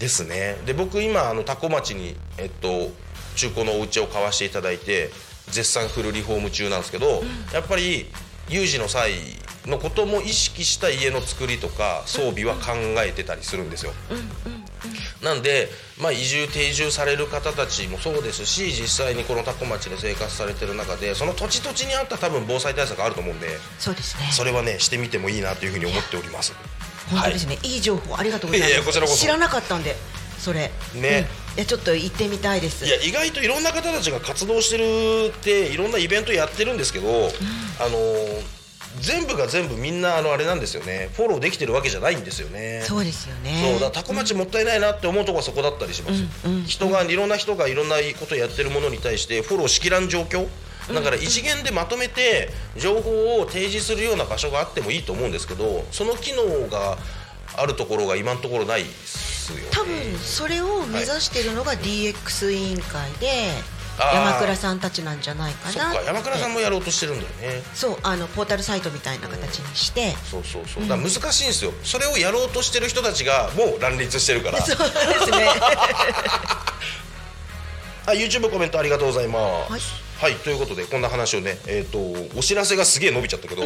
ですね。で僕今あの多古町に、えっと、中古のお家を買わせていただいて絶賛フルリフォーム中なんですけど、やっぱり有事の際のことも意識した家の作りとか装備は考えてたりするんですよ。なんで、まあ、移住定住される方たちもそうですし実際にこの多古町で生活されてる中でその土地土地にあった多分防災対策あると思うんでそうですね。それはねしてみてもいいなというふうに思っております。本当ですね、い、い情報ありがとうございます。いやいやこちらこそ。知らなかったんでそれ。ね。うん。いやちょっと行ってみたいです。いや意外といろんな方たちが活動してるっていろんなイベントやってるんですけど、あのー全部が全部みんなあのあれなんですよね。フォローできてるわけじゃないんですよね。そうですよね。そうだタコ町もったいないなって思うところはそこだったりします、うんうん人がいろんな人がいろんなことやってるものに対してフォローしきらん状況。だから一元でまとめて情報を提示するような場所があってもいいと思うんですけどその機能があるところが今のところないですよね。多分それを目指してるのが DX 委員会であー山倉さんたちなんじゃないかなか山倉さんもやろうとしてるんだよね。そうあのポータルサイトみたいな形にして。そうそうそう。だ難しいんですよ。それをやろうとしてる人たちがもう乱立してるから。[LAUGHS] そうですね。[LAUGHS] あ YouTube コメントありがとうございます。はいはい、ということでこんな話をね、えっ、とお知らせがすげえ伸びちゃったけど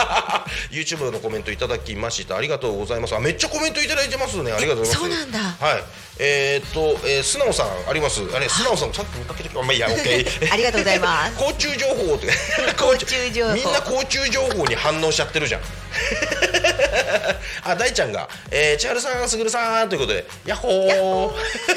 [LAUGHS] YouTube のコメントいただきました。ありがとうございます。あめっちゃコメントいただいてますね。ありがとうございます。そうなんだ。はい。えっ、と、えー、素直さんあります？あれ素直さんさっき見かけたけどまあいいや OK [LAUGHS] ありがとうございます。[LAUGHS] 交通情報って。交通情報。みんな交通情報に反応しちゃってるじゃん [LAUGHS] あ大ちゃんが、えー、千春さんすぐるさんということでヤッホー。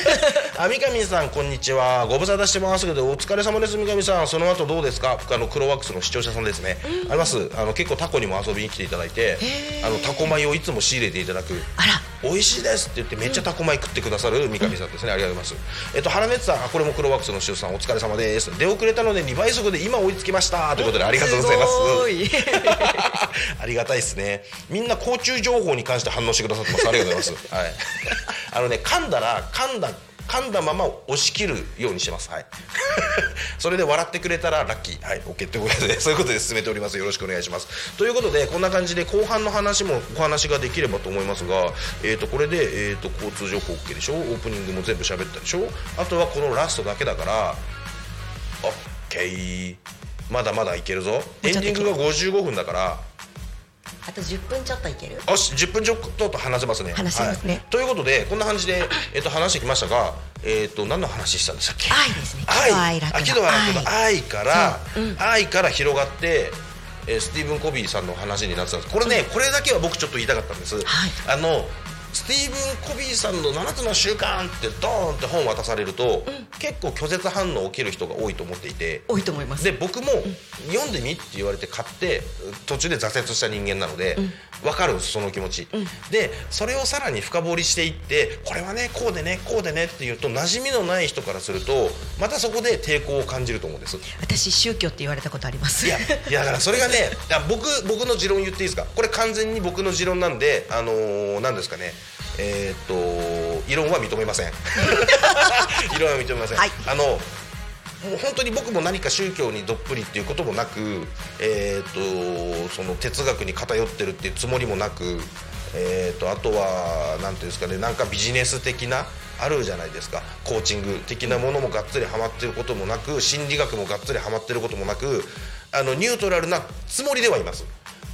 [LAUGHS] あ三上さんこんにちは。ご無沙汰してますけどお疲れ様です三上さん。その後どうですか？あのクロワックスの視聴者さんですね、あります。あの結構タコにも遊びに来ていただいてあのタコ米をいつも仕入れていただく。あら。美味しいですって言ってめっちゃタコ米食ってくださる三上さんですね、ありがとうございます。えっと原熱さんあこれもクロワックスの視聴者さんお疲れ様です。出遅れたので2倍速で今追いつきました。ということでありがとうございます。ごい。[LAUGHS] ありがたいですね。みんな交通情報に関して反応してくださってます。ありがとうございます。[LAUGHS] はい。[LAUGHS] あのね、噛んだら、噛んだ、噛んだまま押し切るようにしてます。はい。[LAUGHS] それで笑ってくれたらラッキー。はい。OK ということで、そういうことで進めております。よろしくお願いします。ということで、こんな感じで後半の話もお話ができればと思いますが、えっ、と、これで、えっ、と、交通情報 OK でしょ？オープニングも全部喋ったでしょ？あとはこのラストだけだから、OK。まだまだいけるぞ。エンディングが55分だから、あと10分ちょっといける？よし10分ちょっとと話せますね。話せますね。はい。ということでこんな感じで、えっと話してきましたが、えっと何の話したんでしたっけ？愛ですね。喜怒哀楽のあ喜怒哀楽の愛。から、そう。うん。愛から広がって、えースティーブン・コビーさんの話になってたんです。これねこれだけは僕ちょっと言いたかったんです、はい。あのスティーブン・コビーさんの7つの習慣ってドーンって本渡されると、結構拒絶反応起きる人が多いと思っていて多いと思います。で僕も読んでみって言われて買って途中で挫折した人間なので、分かるその気持ち、でそれをさらに深掘りしていってこれはねこうでねこうでねっていうと馴染みのない人からするとまたそこで抵抗を感じると思うんです。私宗教って言われたことあります。いやいやだからそれがね僕僕の持論言っていいですか？これ完全に僕の持論なんであのー何ですかね？えーっと異論は認めません。[LAUGHS] 異論は認めません、はい。あのもう本当に僕も何か宗教にどっぷりっていうこともなく、えー、とその哲学に偏ってるっていうつもりもなく、えー、とあとは何ていうんですかねなんかビジネス的なあるじゃないですか。コーチング的なものもがっつりハマってることもなく心理学もがっつりハマってることもなくあのニュートラルなつもりではいます。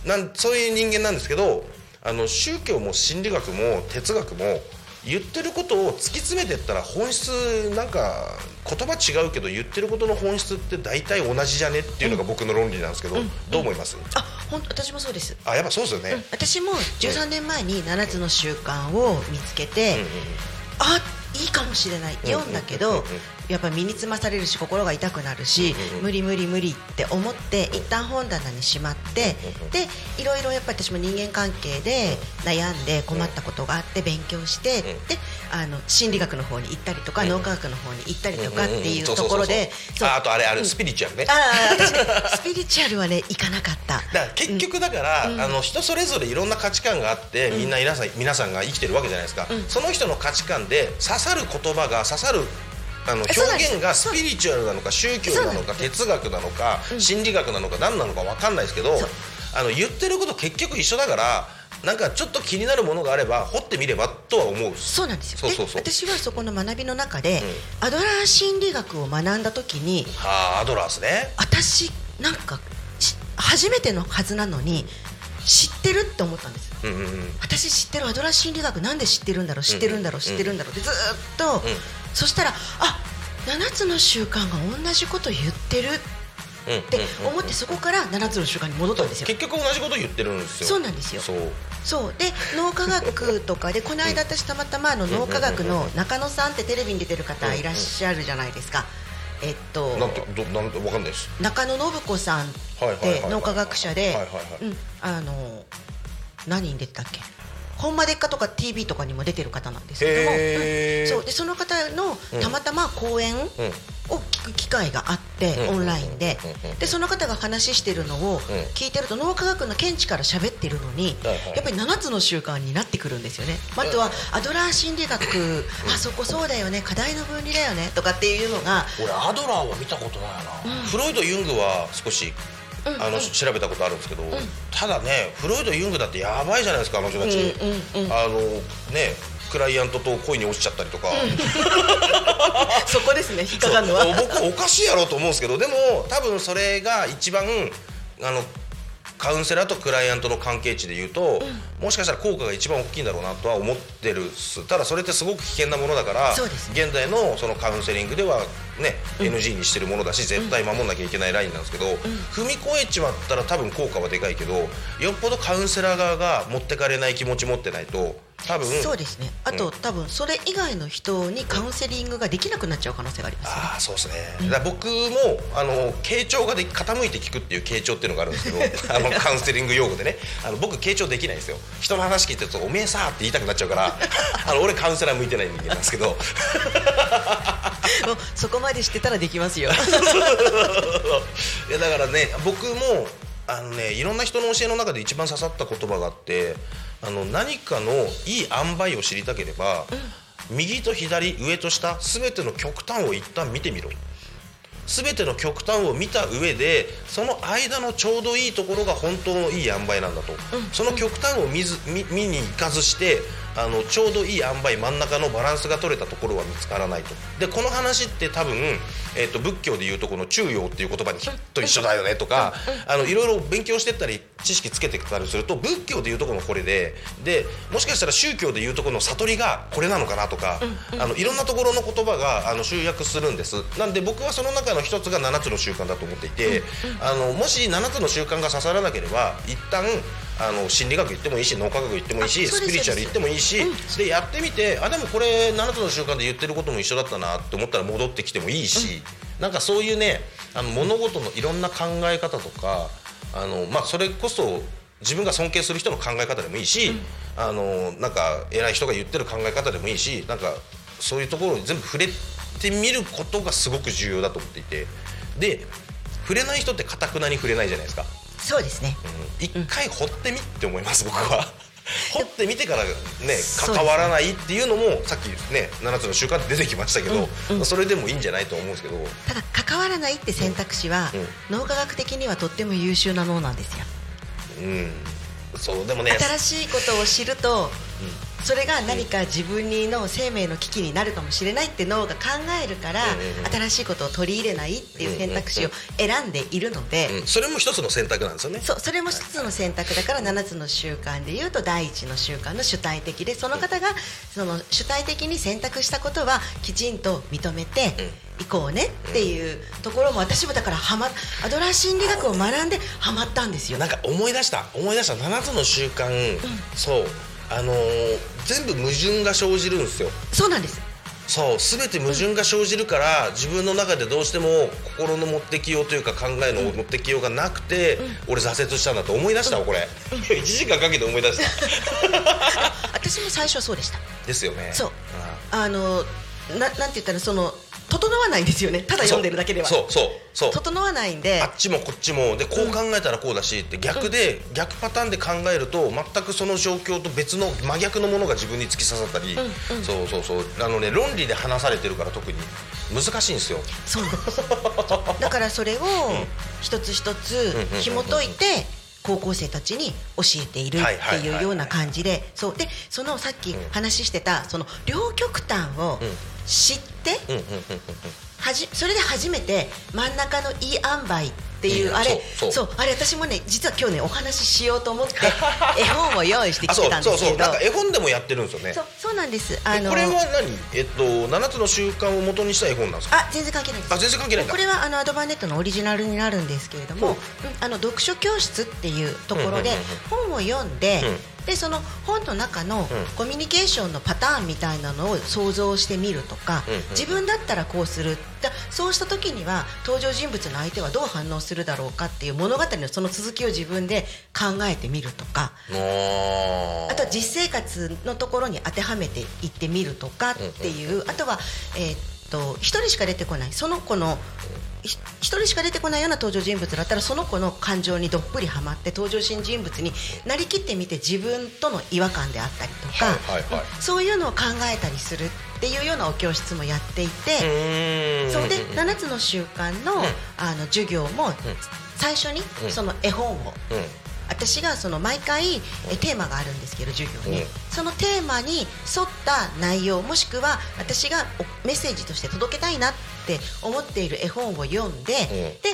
なんそういう人間なんですけどあの宗教も心理学も哲学も言ってることを突き詰めてったら本質なんか言葉違うけど言ってることの本質って大体同じじゃねっていうのが僕の論理なんですけど、どう思います？あ本当私もそうです。あやっぱそうですよね、私も13年前に7つの習慣を見つけて、あいいかもしれない。って読んだけど、やっぱ身につまされるし心が痛くなるし、無理無理無理って思って一旦本棚にしまって、でいろいろやっぱり私も人間関係で悩んで困ったことがあって勉強して、であの心理学の方に行ったりとか、脳科学の方に行ったりとかっていうところでああとあれあれスピリチュアルね、ああ私ねスピリチュアルはね行かなかった。結局だから、あの人それぞれいろんな価値観があって、みんな皆さん皆さんが生きてるわけじゃないですか、その人の価値観で刺さる言葉が刺さるあの表現がスピリチュアルなのか宗教なのか哲学なのか心理学なのか何なのか分かんないですけどあの言ってること結局一緒だからなんかちょっと気になるものがあれば掘ってみればとは思う。そうなんですよ。そうそうそう。で私はそこの学びの中で、アドラー心理学を学んだ時にはあアドラーですね。私なんかし初めてのはずなのに知ってるって思ったんですうんうんうん。私知ってるアドラー心理学なんで知ってるんだろう知ってるんだろう知ってるんだろうってずーっと、そしたらあ7つの習慣が同じこと言ってるうんって思ってそこから7つの習慣に戻ったんですよ。結局同じこと言ってるんですよ。そうなんですよ。そう。そう。で脳科学とかで [LAUGHS] この間私たまたまあの脳科学の中野さんってテレビに出てる方いらっしゃるじゃないですか。えっとなんてどなんてわかんないです。中野信子さんって脳科学者ではいはいはい。うん。あの何に出てたっけ？本間でっかとか TV とかにも出てる方なんですけども、へー。うんそう。でその方のたまたま講演を聞く機会があって、うん。オンラインで。うん。うん。でその方が話してるのを聞いてると脳科学の見地から喋ってるのに、やっぱり7つの習慣になってくるんですよね。あとはアドラー心理学、あそこそうだよね課題の分離だよねとかっていうのが俺アドラーは見たことないな、フロイド・ユングは少しあの調べたことあるんですけど、ただねフロイド・ユングだってやばいじゃないですかあの人たち、あのねクライアントと恋に落ちちゃったりとか、[LAUGHS] そこですね引っかかるのは。僕おかしいやろうと思うんですけどでも多分それが一番あのカウンセラーとクライアントの関係値で言うと、もしかしたら効果が一番大きいんだろうなとは思ってるただそれってすごく危険なものだからね。現代のそのカウンセリングではね、NG にしてるものだし絶対守んなきゃいけないラインなんですけど、踏み越えちまったら多分効果はでかいけどよっぽどカウンセラー側が持ってかれない気持ち持ってないと多分そうですね。あと、多分それ以外の人にカウンセリングができなくなっちゃう可能性がありますね。ああそうですね、だから僕もあの傾聴がで傾いて聞くっていう傾聴っていうのがあるんですけど [LAUGHS] あのカウンセリング用語でね。あの僕傾聴できないんですよ人の話聞いてると「おめえさ」って言いたくなっちゃうからあの俺カウンセラー向いてない人間なんですけど。もうそこまでしてたらできますよ。[LAUGHS] いやだからね僕もあのねいろんな人の教えの中で一番刺さった言葉があってあの何かのいい塩梅を知りたければ、右と左上と下全ての極端を一旦見てみろ全ての極端を見た上でその間のちょうどいいところが本当のいい塩梅なんだと、その極端を見ず見見に行かずしてあのちょうどいい塩梅真ん中のバランスが取れたところは見つからないと。でこの話って多分、えー、と仏教でいうとこの中庸っていう言葉にと一緒だよねとかあのいろいろ勉強してったり知識つけてったりすると仏教でいうとこのこれででもしかしたら宗教でいうとこの悟りがこれなのかなとか、あのいろんなところの言葉があの集約するんです。なんで僕はその中の一つが7つの習慣だと思っていて、あのもし7つの習慣が刺さらなければ一旦あの心理学行ってもいいし脳科学行ってもいいしスピリチュアル行ってもいいし、でやってみてあでもこれ7つの習慣で言ってることも一緒だったなって思ったら戻ってきてもいいし、なんかそういうねあの物事のいろんな考え方とかあの、まあ、それこそ自分が尊敬する人の考え方でもいいし、あのなんか偉い人が言ってる考え方でもいいしなんかそういうところに全部触れてみることがすごく重要だと思っていて。で触れない人ってかたくなに触れないじゃないですか。そうですね。うん。一回掘ってみって思います僕は。[LAUGHS] 掘ってみてからね関わらないっていうのもさっきね7つの習慣って出てきましたけど、それでもいいんじゃないと思うんですけど。ただ関わらないって選択肢は、脳科学的にはとっても優秀な脳なんですよ。うん。そうでもね新しいことを知ると、それが何か自分にの生命の危機になるかもしれないって脳が考えるから、新しいことを取り入れないっていう選択肢を選んでいるので、うん。それも一つの選択なんですよね。そうそれも一つの選択だから7つの習慣でいうと第一の習慣の主体的でその方がその主体的に選択したことはきちんと認めていこうねっていうところも私もだからはまアドラー心理学を学んでハマったんですよ。なんか思い出した思い出した7つの習慣、そうあのー全部矛盾が生じるんですよ。そうなんです。そう。全て矛盾が生じるから、自分の中でどうしても心の持ってきようというか考えの持ってきようがなくて、俺挫折したんだと思い出したわこれ、1時間かけて思い出した。[LAUGHS] 私も最初はそうでした。ですよね。そう。ああのななんて言ったらその整わないんですよね。ただ読んでるだけでは。そうそうそう。整わないんで。あっちもこっちもでこう考えたらこうだしって逆で、逆パターンで考えると全くその状況と別の真逆のものが自分に突き刺さったり、そうそうそう。あのね論理で話されてるから特に難しいんですよ。そう。だからそれを一つ一つ紐解いて高校生たちに教えているっていうような感じでそうでそのさっき話してたその両極端を知ってうんうんうんうんはじそれで初めて真ん中のいい塩梅っていうあれそうあれ私もね実は今日ねお話ししようと思って [LAUGHS] 絵本を用意してきてあそうたんですけど。そうそうなんか絵本でもやってるんですよね。そうそうなんです。えあのこれは何？えっと7つの習慣を元にした絵本なんですか？あ全然関係ないです。あ全然関係ないこれはあのアドバンネットのオリジナルになるんですけれども、ほう。んあの読書教室っていうところで本を読んで、うんでその本の中のん。コミュニケーションのパターンみたいなのを想像してみるとか、うんうん自分だったらこうする。だそうした時には登場人物の相手はどう反応するだろうかっていう物語のその続きを自分で考えてみるとか。ああとは実生活のところに当てはめていってみるとかっていう、あとは、えーっと一人しか出てこない。その子のひ一人しか出てこないような登場人物だったらその子の感情にどっぷりはまって登場新人物になりきってみて自分との違和感であったりとか、はいはいはい。そういうのを考えたりするっていうようなお教室もやっていて。そうで7つの習慣の,、あの授業も最初にうんその絵本をうん私がその毎回えテーマがあるんですけど授業に、うん。そのテーマに沿った内容もしくは私がおメッセージとして届けたいなって思っている絵本を読んで、で、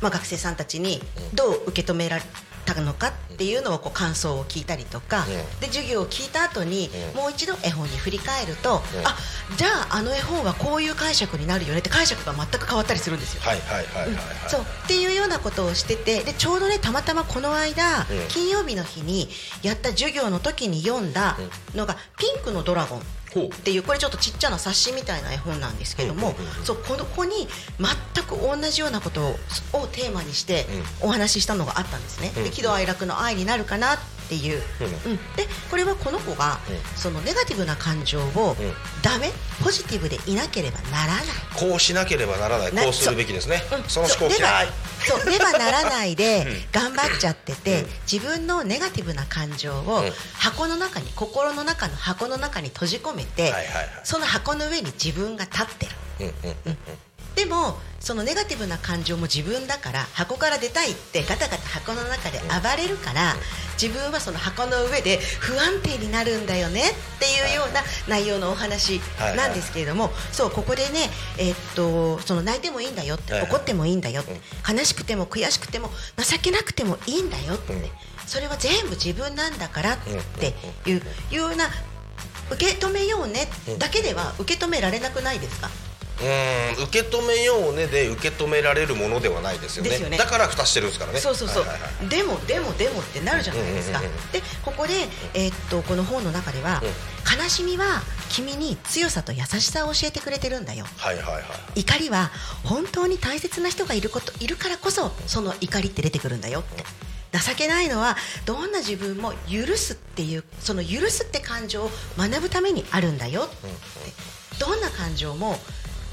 まあ、学生さんたちにどう受け止められたのかっていうのをこう感想を聞いたりとか、うんで授業を聞いた後に、うんもう一度絵本に振り返ると、うんあじゃああの絵本はこういう解釈になるよねって解釈が全く変わったりするんですよ。はいはいはいはいはい。そうっていうようなことをしててでちょうどねたまたまこの間、うん金曜日の日にやった授業の時に読んだのが「ピンクのドラゴン」っていうこれちょっとちっちゃな冊子みたいな絵本なんですけども、そうこの子に全く同じようなことををテーマにしてお話ししたのがあったんですね。うん。で喜怒哀楽の愛になるかなっていう、うん。うん。でこれはこの子が、うん。そのネガティブな感情を、うん。ダメポジティブでいなければならない。こうしなければならない。なこうするべきですね。う。んその思考嫌いそうねばならないでうん。頑張っちゃってて、うん。自分のネガティブな感情をうん。箱の中に心の中の箱の中に閉じ込めて、その箱の上に自分が立ってる。うんうんうんでもそのネガティブな感情も自分だから箱から出たいってガタガタ箱の中で暴れるから、自分はその箱の上で不安定になるんだよねっていうような内容のお話なんですけれども、そうここでね、えーっとその泣いてもいいんだよって、怒ってもいいんだよって、悲しくても悔しくても情けなくてもいいんだよって、うん。それは全部自分なんだからっていうような受け止めようねだけでは受け止められなくないですか？うーん受け止めようねで受け止められるものではないですよね。ね。だから蓋してるんですからね。そうそうそう、はいはいはい。でもでもでもってなるじゃないですか、うんうんうんうん。でここで、えーっとこの本の中では、悲しみは君に強さと優しさを教えてくれてるんだよ。はいはいはい怒りは本当に大切な人がいることいるからこそその怒りって出てくるんだよって。情けないのはどんな自分も許すっていうその許すって感情を学ぶためにあるんだよって。どんな感情も、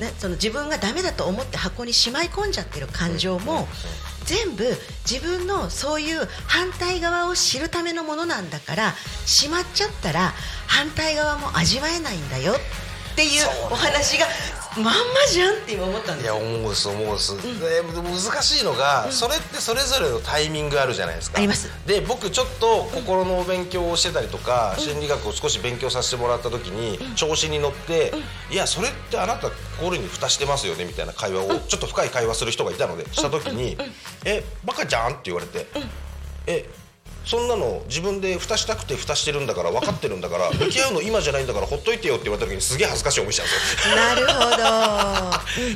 ね、その自分がダメだと思って箱にしまい込んじゃってる感情も全部自分のそういう反対側を知るためのものなんだからしまっちゃったら反対側も味わえないんだよっていうお話がまんまじゃんって今思ったんですよ。いや思うです思うです、で難しいのが、それってそれぞれのタイミングあるじゃないですか。あります。で僕ちょっと心のお勉強をしてたりとか、心理学を少し勉強させてもらった時に、調子に乗って、いやそれってあなた心に蓋してますよねみたいな会話を、ちょっと深い会話する人がいたのでした時に「えバカじゃん?」って言われて「えそんなの自分で蓋したくて蓋してるんだから分かってるんだから [LAUGHS] 向き合うの今じゃないんだからほっといてよって言われた時にすげえ恥ずかしい思いしたんですよ。なるほ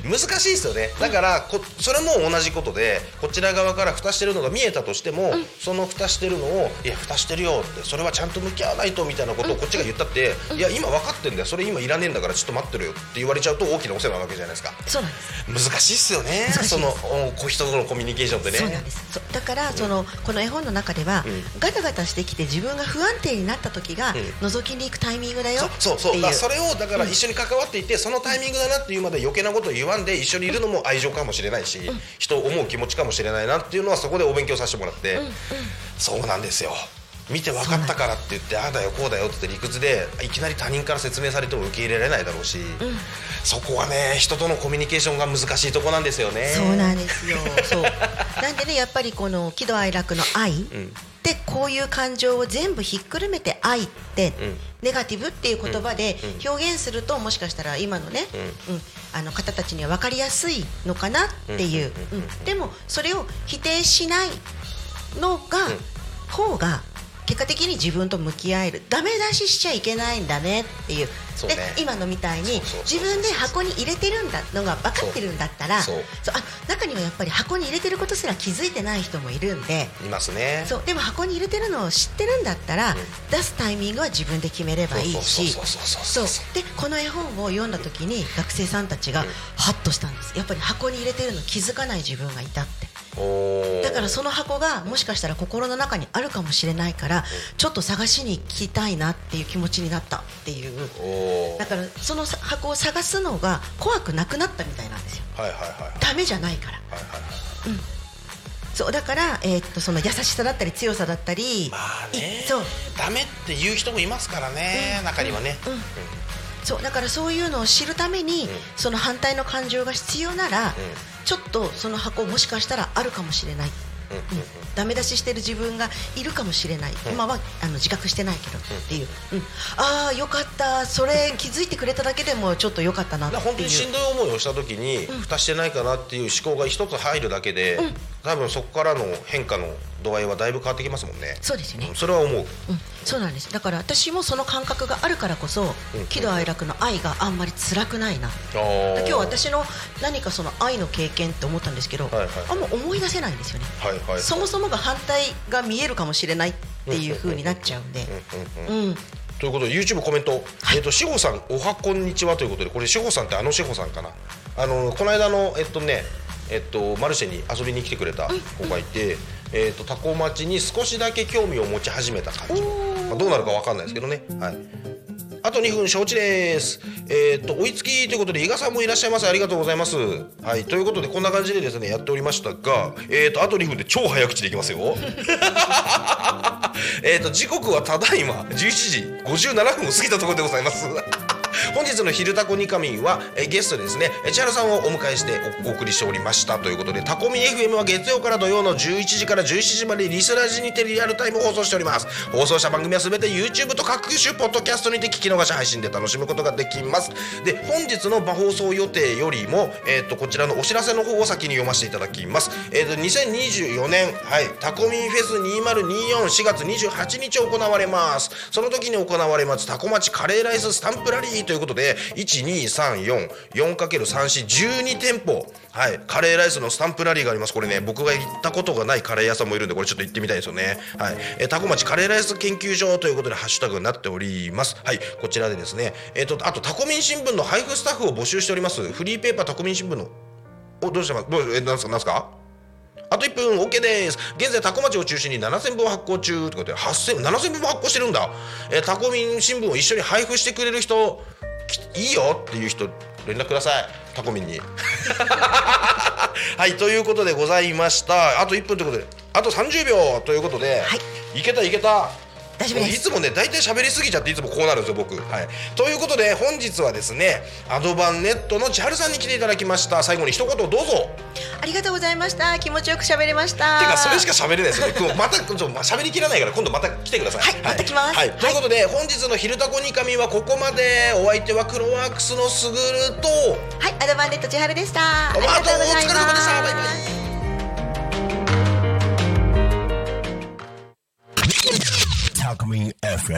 ど。[LAUGHS] 難しいですよね。だからこそれも同じことでこちら側から蓋してるのが見えたとしても、その蓋してるのを「いや蓋してるよ」ってそれはちゃんと向き合わないとみたいなことをこっちが言ったって「いや今分かってんだよ。それ今いらねえんだからちょっと待ってるよ」って言われちゃうと大きなお世話なわけじゃないですか。そうなんです。難しいっすよね。そのおこ人とのコミュニケーションってね。そうなんです。そうだからそのこの絵本の中では、ガタガタしてきて自分が不安定になった時が覗きに行くタイミングだよそうそう。そそれをだから一緒に関わっていて、そのタイミングだなっていうまで余計なことを言わんで一緒にいるのも愛情かもしれないし、人を思う気持ちかもしれないなっていうのはそこでお勉強させてもらって、そうなんですよ。見て分かったからって言ってああだよこうだよって理屈でいきなり他人から説明されても受け入れられないだろうし、そこはね人とのコミュニケーションが難しいとこなんですよね。そうなんですよ。そう。なんでねやっぱりこの喜怒哀楽の愛でこういう感情を全部ひっくるめて愛って、ネガティブっていう言葉で表現するともしかしたら今のね、うん。あの方たちには分かりやすいのかなっていう。うん。でもそれを否定しないのが、方が結果的に自分と向き合える。ダメ出ししちゃいけないんだねっていう。そうね。で今のみたいに自分で箱に入れてるんだのが分かってるんだったらそう。あ中にはやっぱり箱に入れてることすら気づいてない人もいるんでいますね。そうでも箱に入れてるのを知ってるんだったら、出すタイミングは自分で決めればいいしそうでこの絵本を読んだ時に学生さんたちがハッとしたんです。やっぱり箱に入れてるの気づかない自分がいたってだからその箱がもしかしたら心の中にあるかもしれないからちょっと探しに行きたいなっていう気持ちになったっていう。だからその箱を探すのが怖くなくなったみたいなんですよ。はいはいはいダメじゃないから。はいはいはいそうだから、えーっとその優しさだったり強さだったり、まあね。そう。ダメって言う人もいますからね、中にはね、うん。そうだからそういうのを知るために、その反対の感情が必要なら、ちょっとその箱もしかしたらあるかもしれない、うんダメ出ししてる自分がいるかもしれない、今はあの自覚してないけどっていう、うん。ああよかった。それ気づいてくれただけでもちょっとよかったなっていう。本当にしんどい思いをした時に、蓋してないかなっていう思考が一つ入るだけで、多分そこからの変化の度合いはだいぶ変わってきますもんね。そうですよね。んそれは思う。うん、そうなんです。だから私もその感覚があるからこそ、喜怒哀楽の愛があんまり辛くないな。今今日私の何かその愛の経験って思ったんですけど、はいはい。あんま思い出せないんですよね、はいはいそもそもが反対が見えるかもしれないっていう風になっちゃうんで、うんということで YouTube コメント、えっ、と志保さんおはこんにちはということでこれ志保さんってあの志保さんかな？あのこの間のえっとねえっとマルシェに遊びに来てくれた子がいて、えっとタコ町に少しだけ興味を持ち始めた感じ、まあ、どうなるかわかんないですけどね。はい。あと2分承知です。えーっと追いつきということで伊賀さんもいらっしゃいます。ありがとうございます。はい。ということでこんな感じでですねやっておりましたが、えーっとあと2分で超早口でいきますよ。[LAUGHS] えーと時刻はただいま11時57分を過ぎたところでございます本日の「昼タコニカミンは」えゲストですね。千原さんをお迎えしておお送りしておりましたということでタコミン FM は月曜から土曜の11時から17時までリスラジにてリアルタイム放送しております。放送した番組は全て YouTube と各種ポッドキャストにて聞き逃し配信で楽しむことができます。で本日の放送予定よりも、えー、とこちらのお知らせの方を先に読ませていただきます、えー、と2024年、はい、タコミンフェス20244月28日行われます。その時に行われますタコ町カレーライススタンプラリーといういうことで 12344×3412 店舗はい、カレーライスのスタンプラリーがあります。これね僕が行ったことがないカレー屋さんもいるんでこれちょっと行ってみたいですよね。はい、えー、タコ町カレーライス研究所ということでハッシュタグになっております。はい。こちらでですねえっ、とあとタコミン新聞の配布スタッフを募集しております。フリーペーパータコミン新聞の。おどうしてますどうえなんすか？なんすか？あと1分 OK です。現在タコ町を中心に7000本発行中ということで8000 7000本も発行してるんだ、えータコミン新聞を一緒に配布してくれる人きいいよっていう人連絡ください。タコミンに。[LAUGHS] はいということでございました。あと1分ということであと30秒ということで、はい。いけたいけた大丈夫です。いつもね大体喋りすぎちゃっていつもこうなるんですよ僕。はい。ということで本日はですねアドバンネットの千春さんに来ていただきました。最後に一言どうぞ。ありがとうございました。気持ちよく喋れました。てかそれしか喋れないですよね。[LAUGHS] またちょっ喋りきらないから今度また来てください。はいまた来ます。はい、ということで本日の「昼タコニカミ」はここまで。お相手はクロワークスのすぐると。はいアドバンデット千春でした。ああとお疲れ様でした。バイバイ Alchemy FM.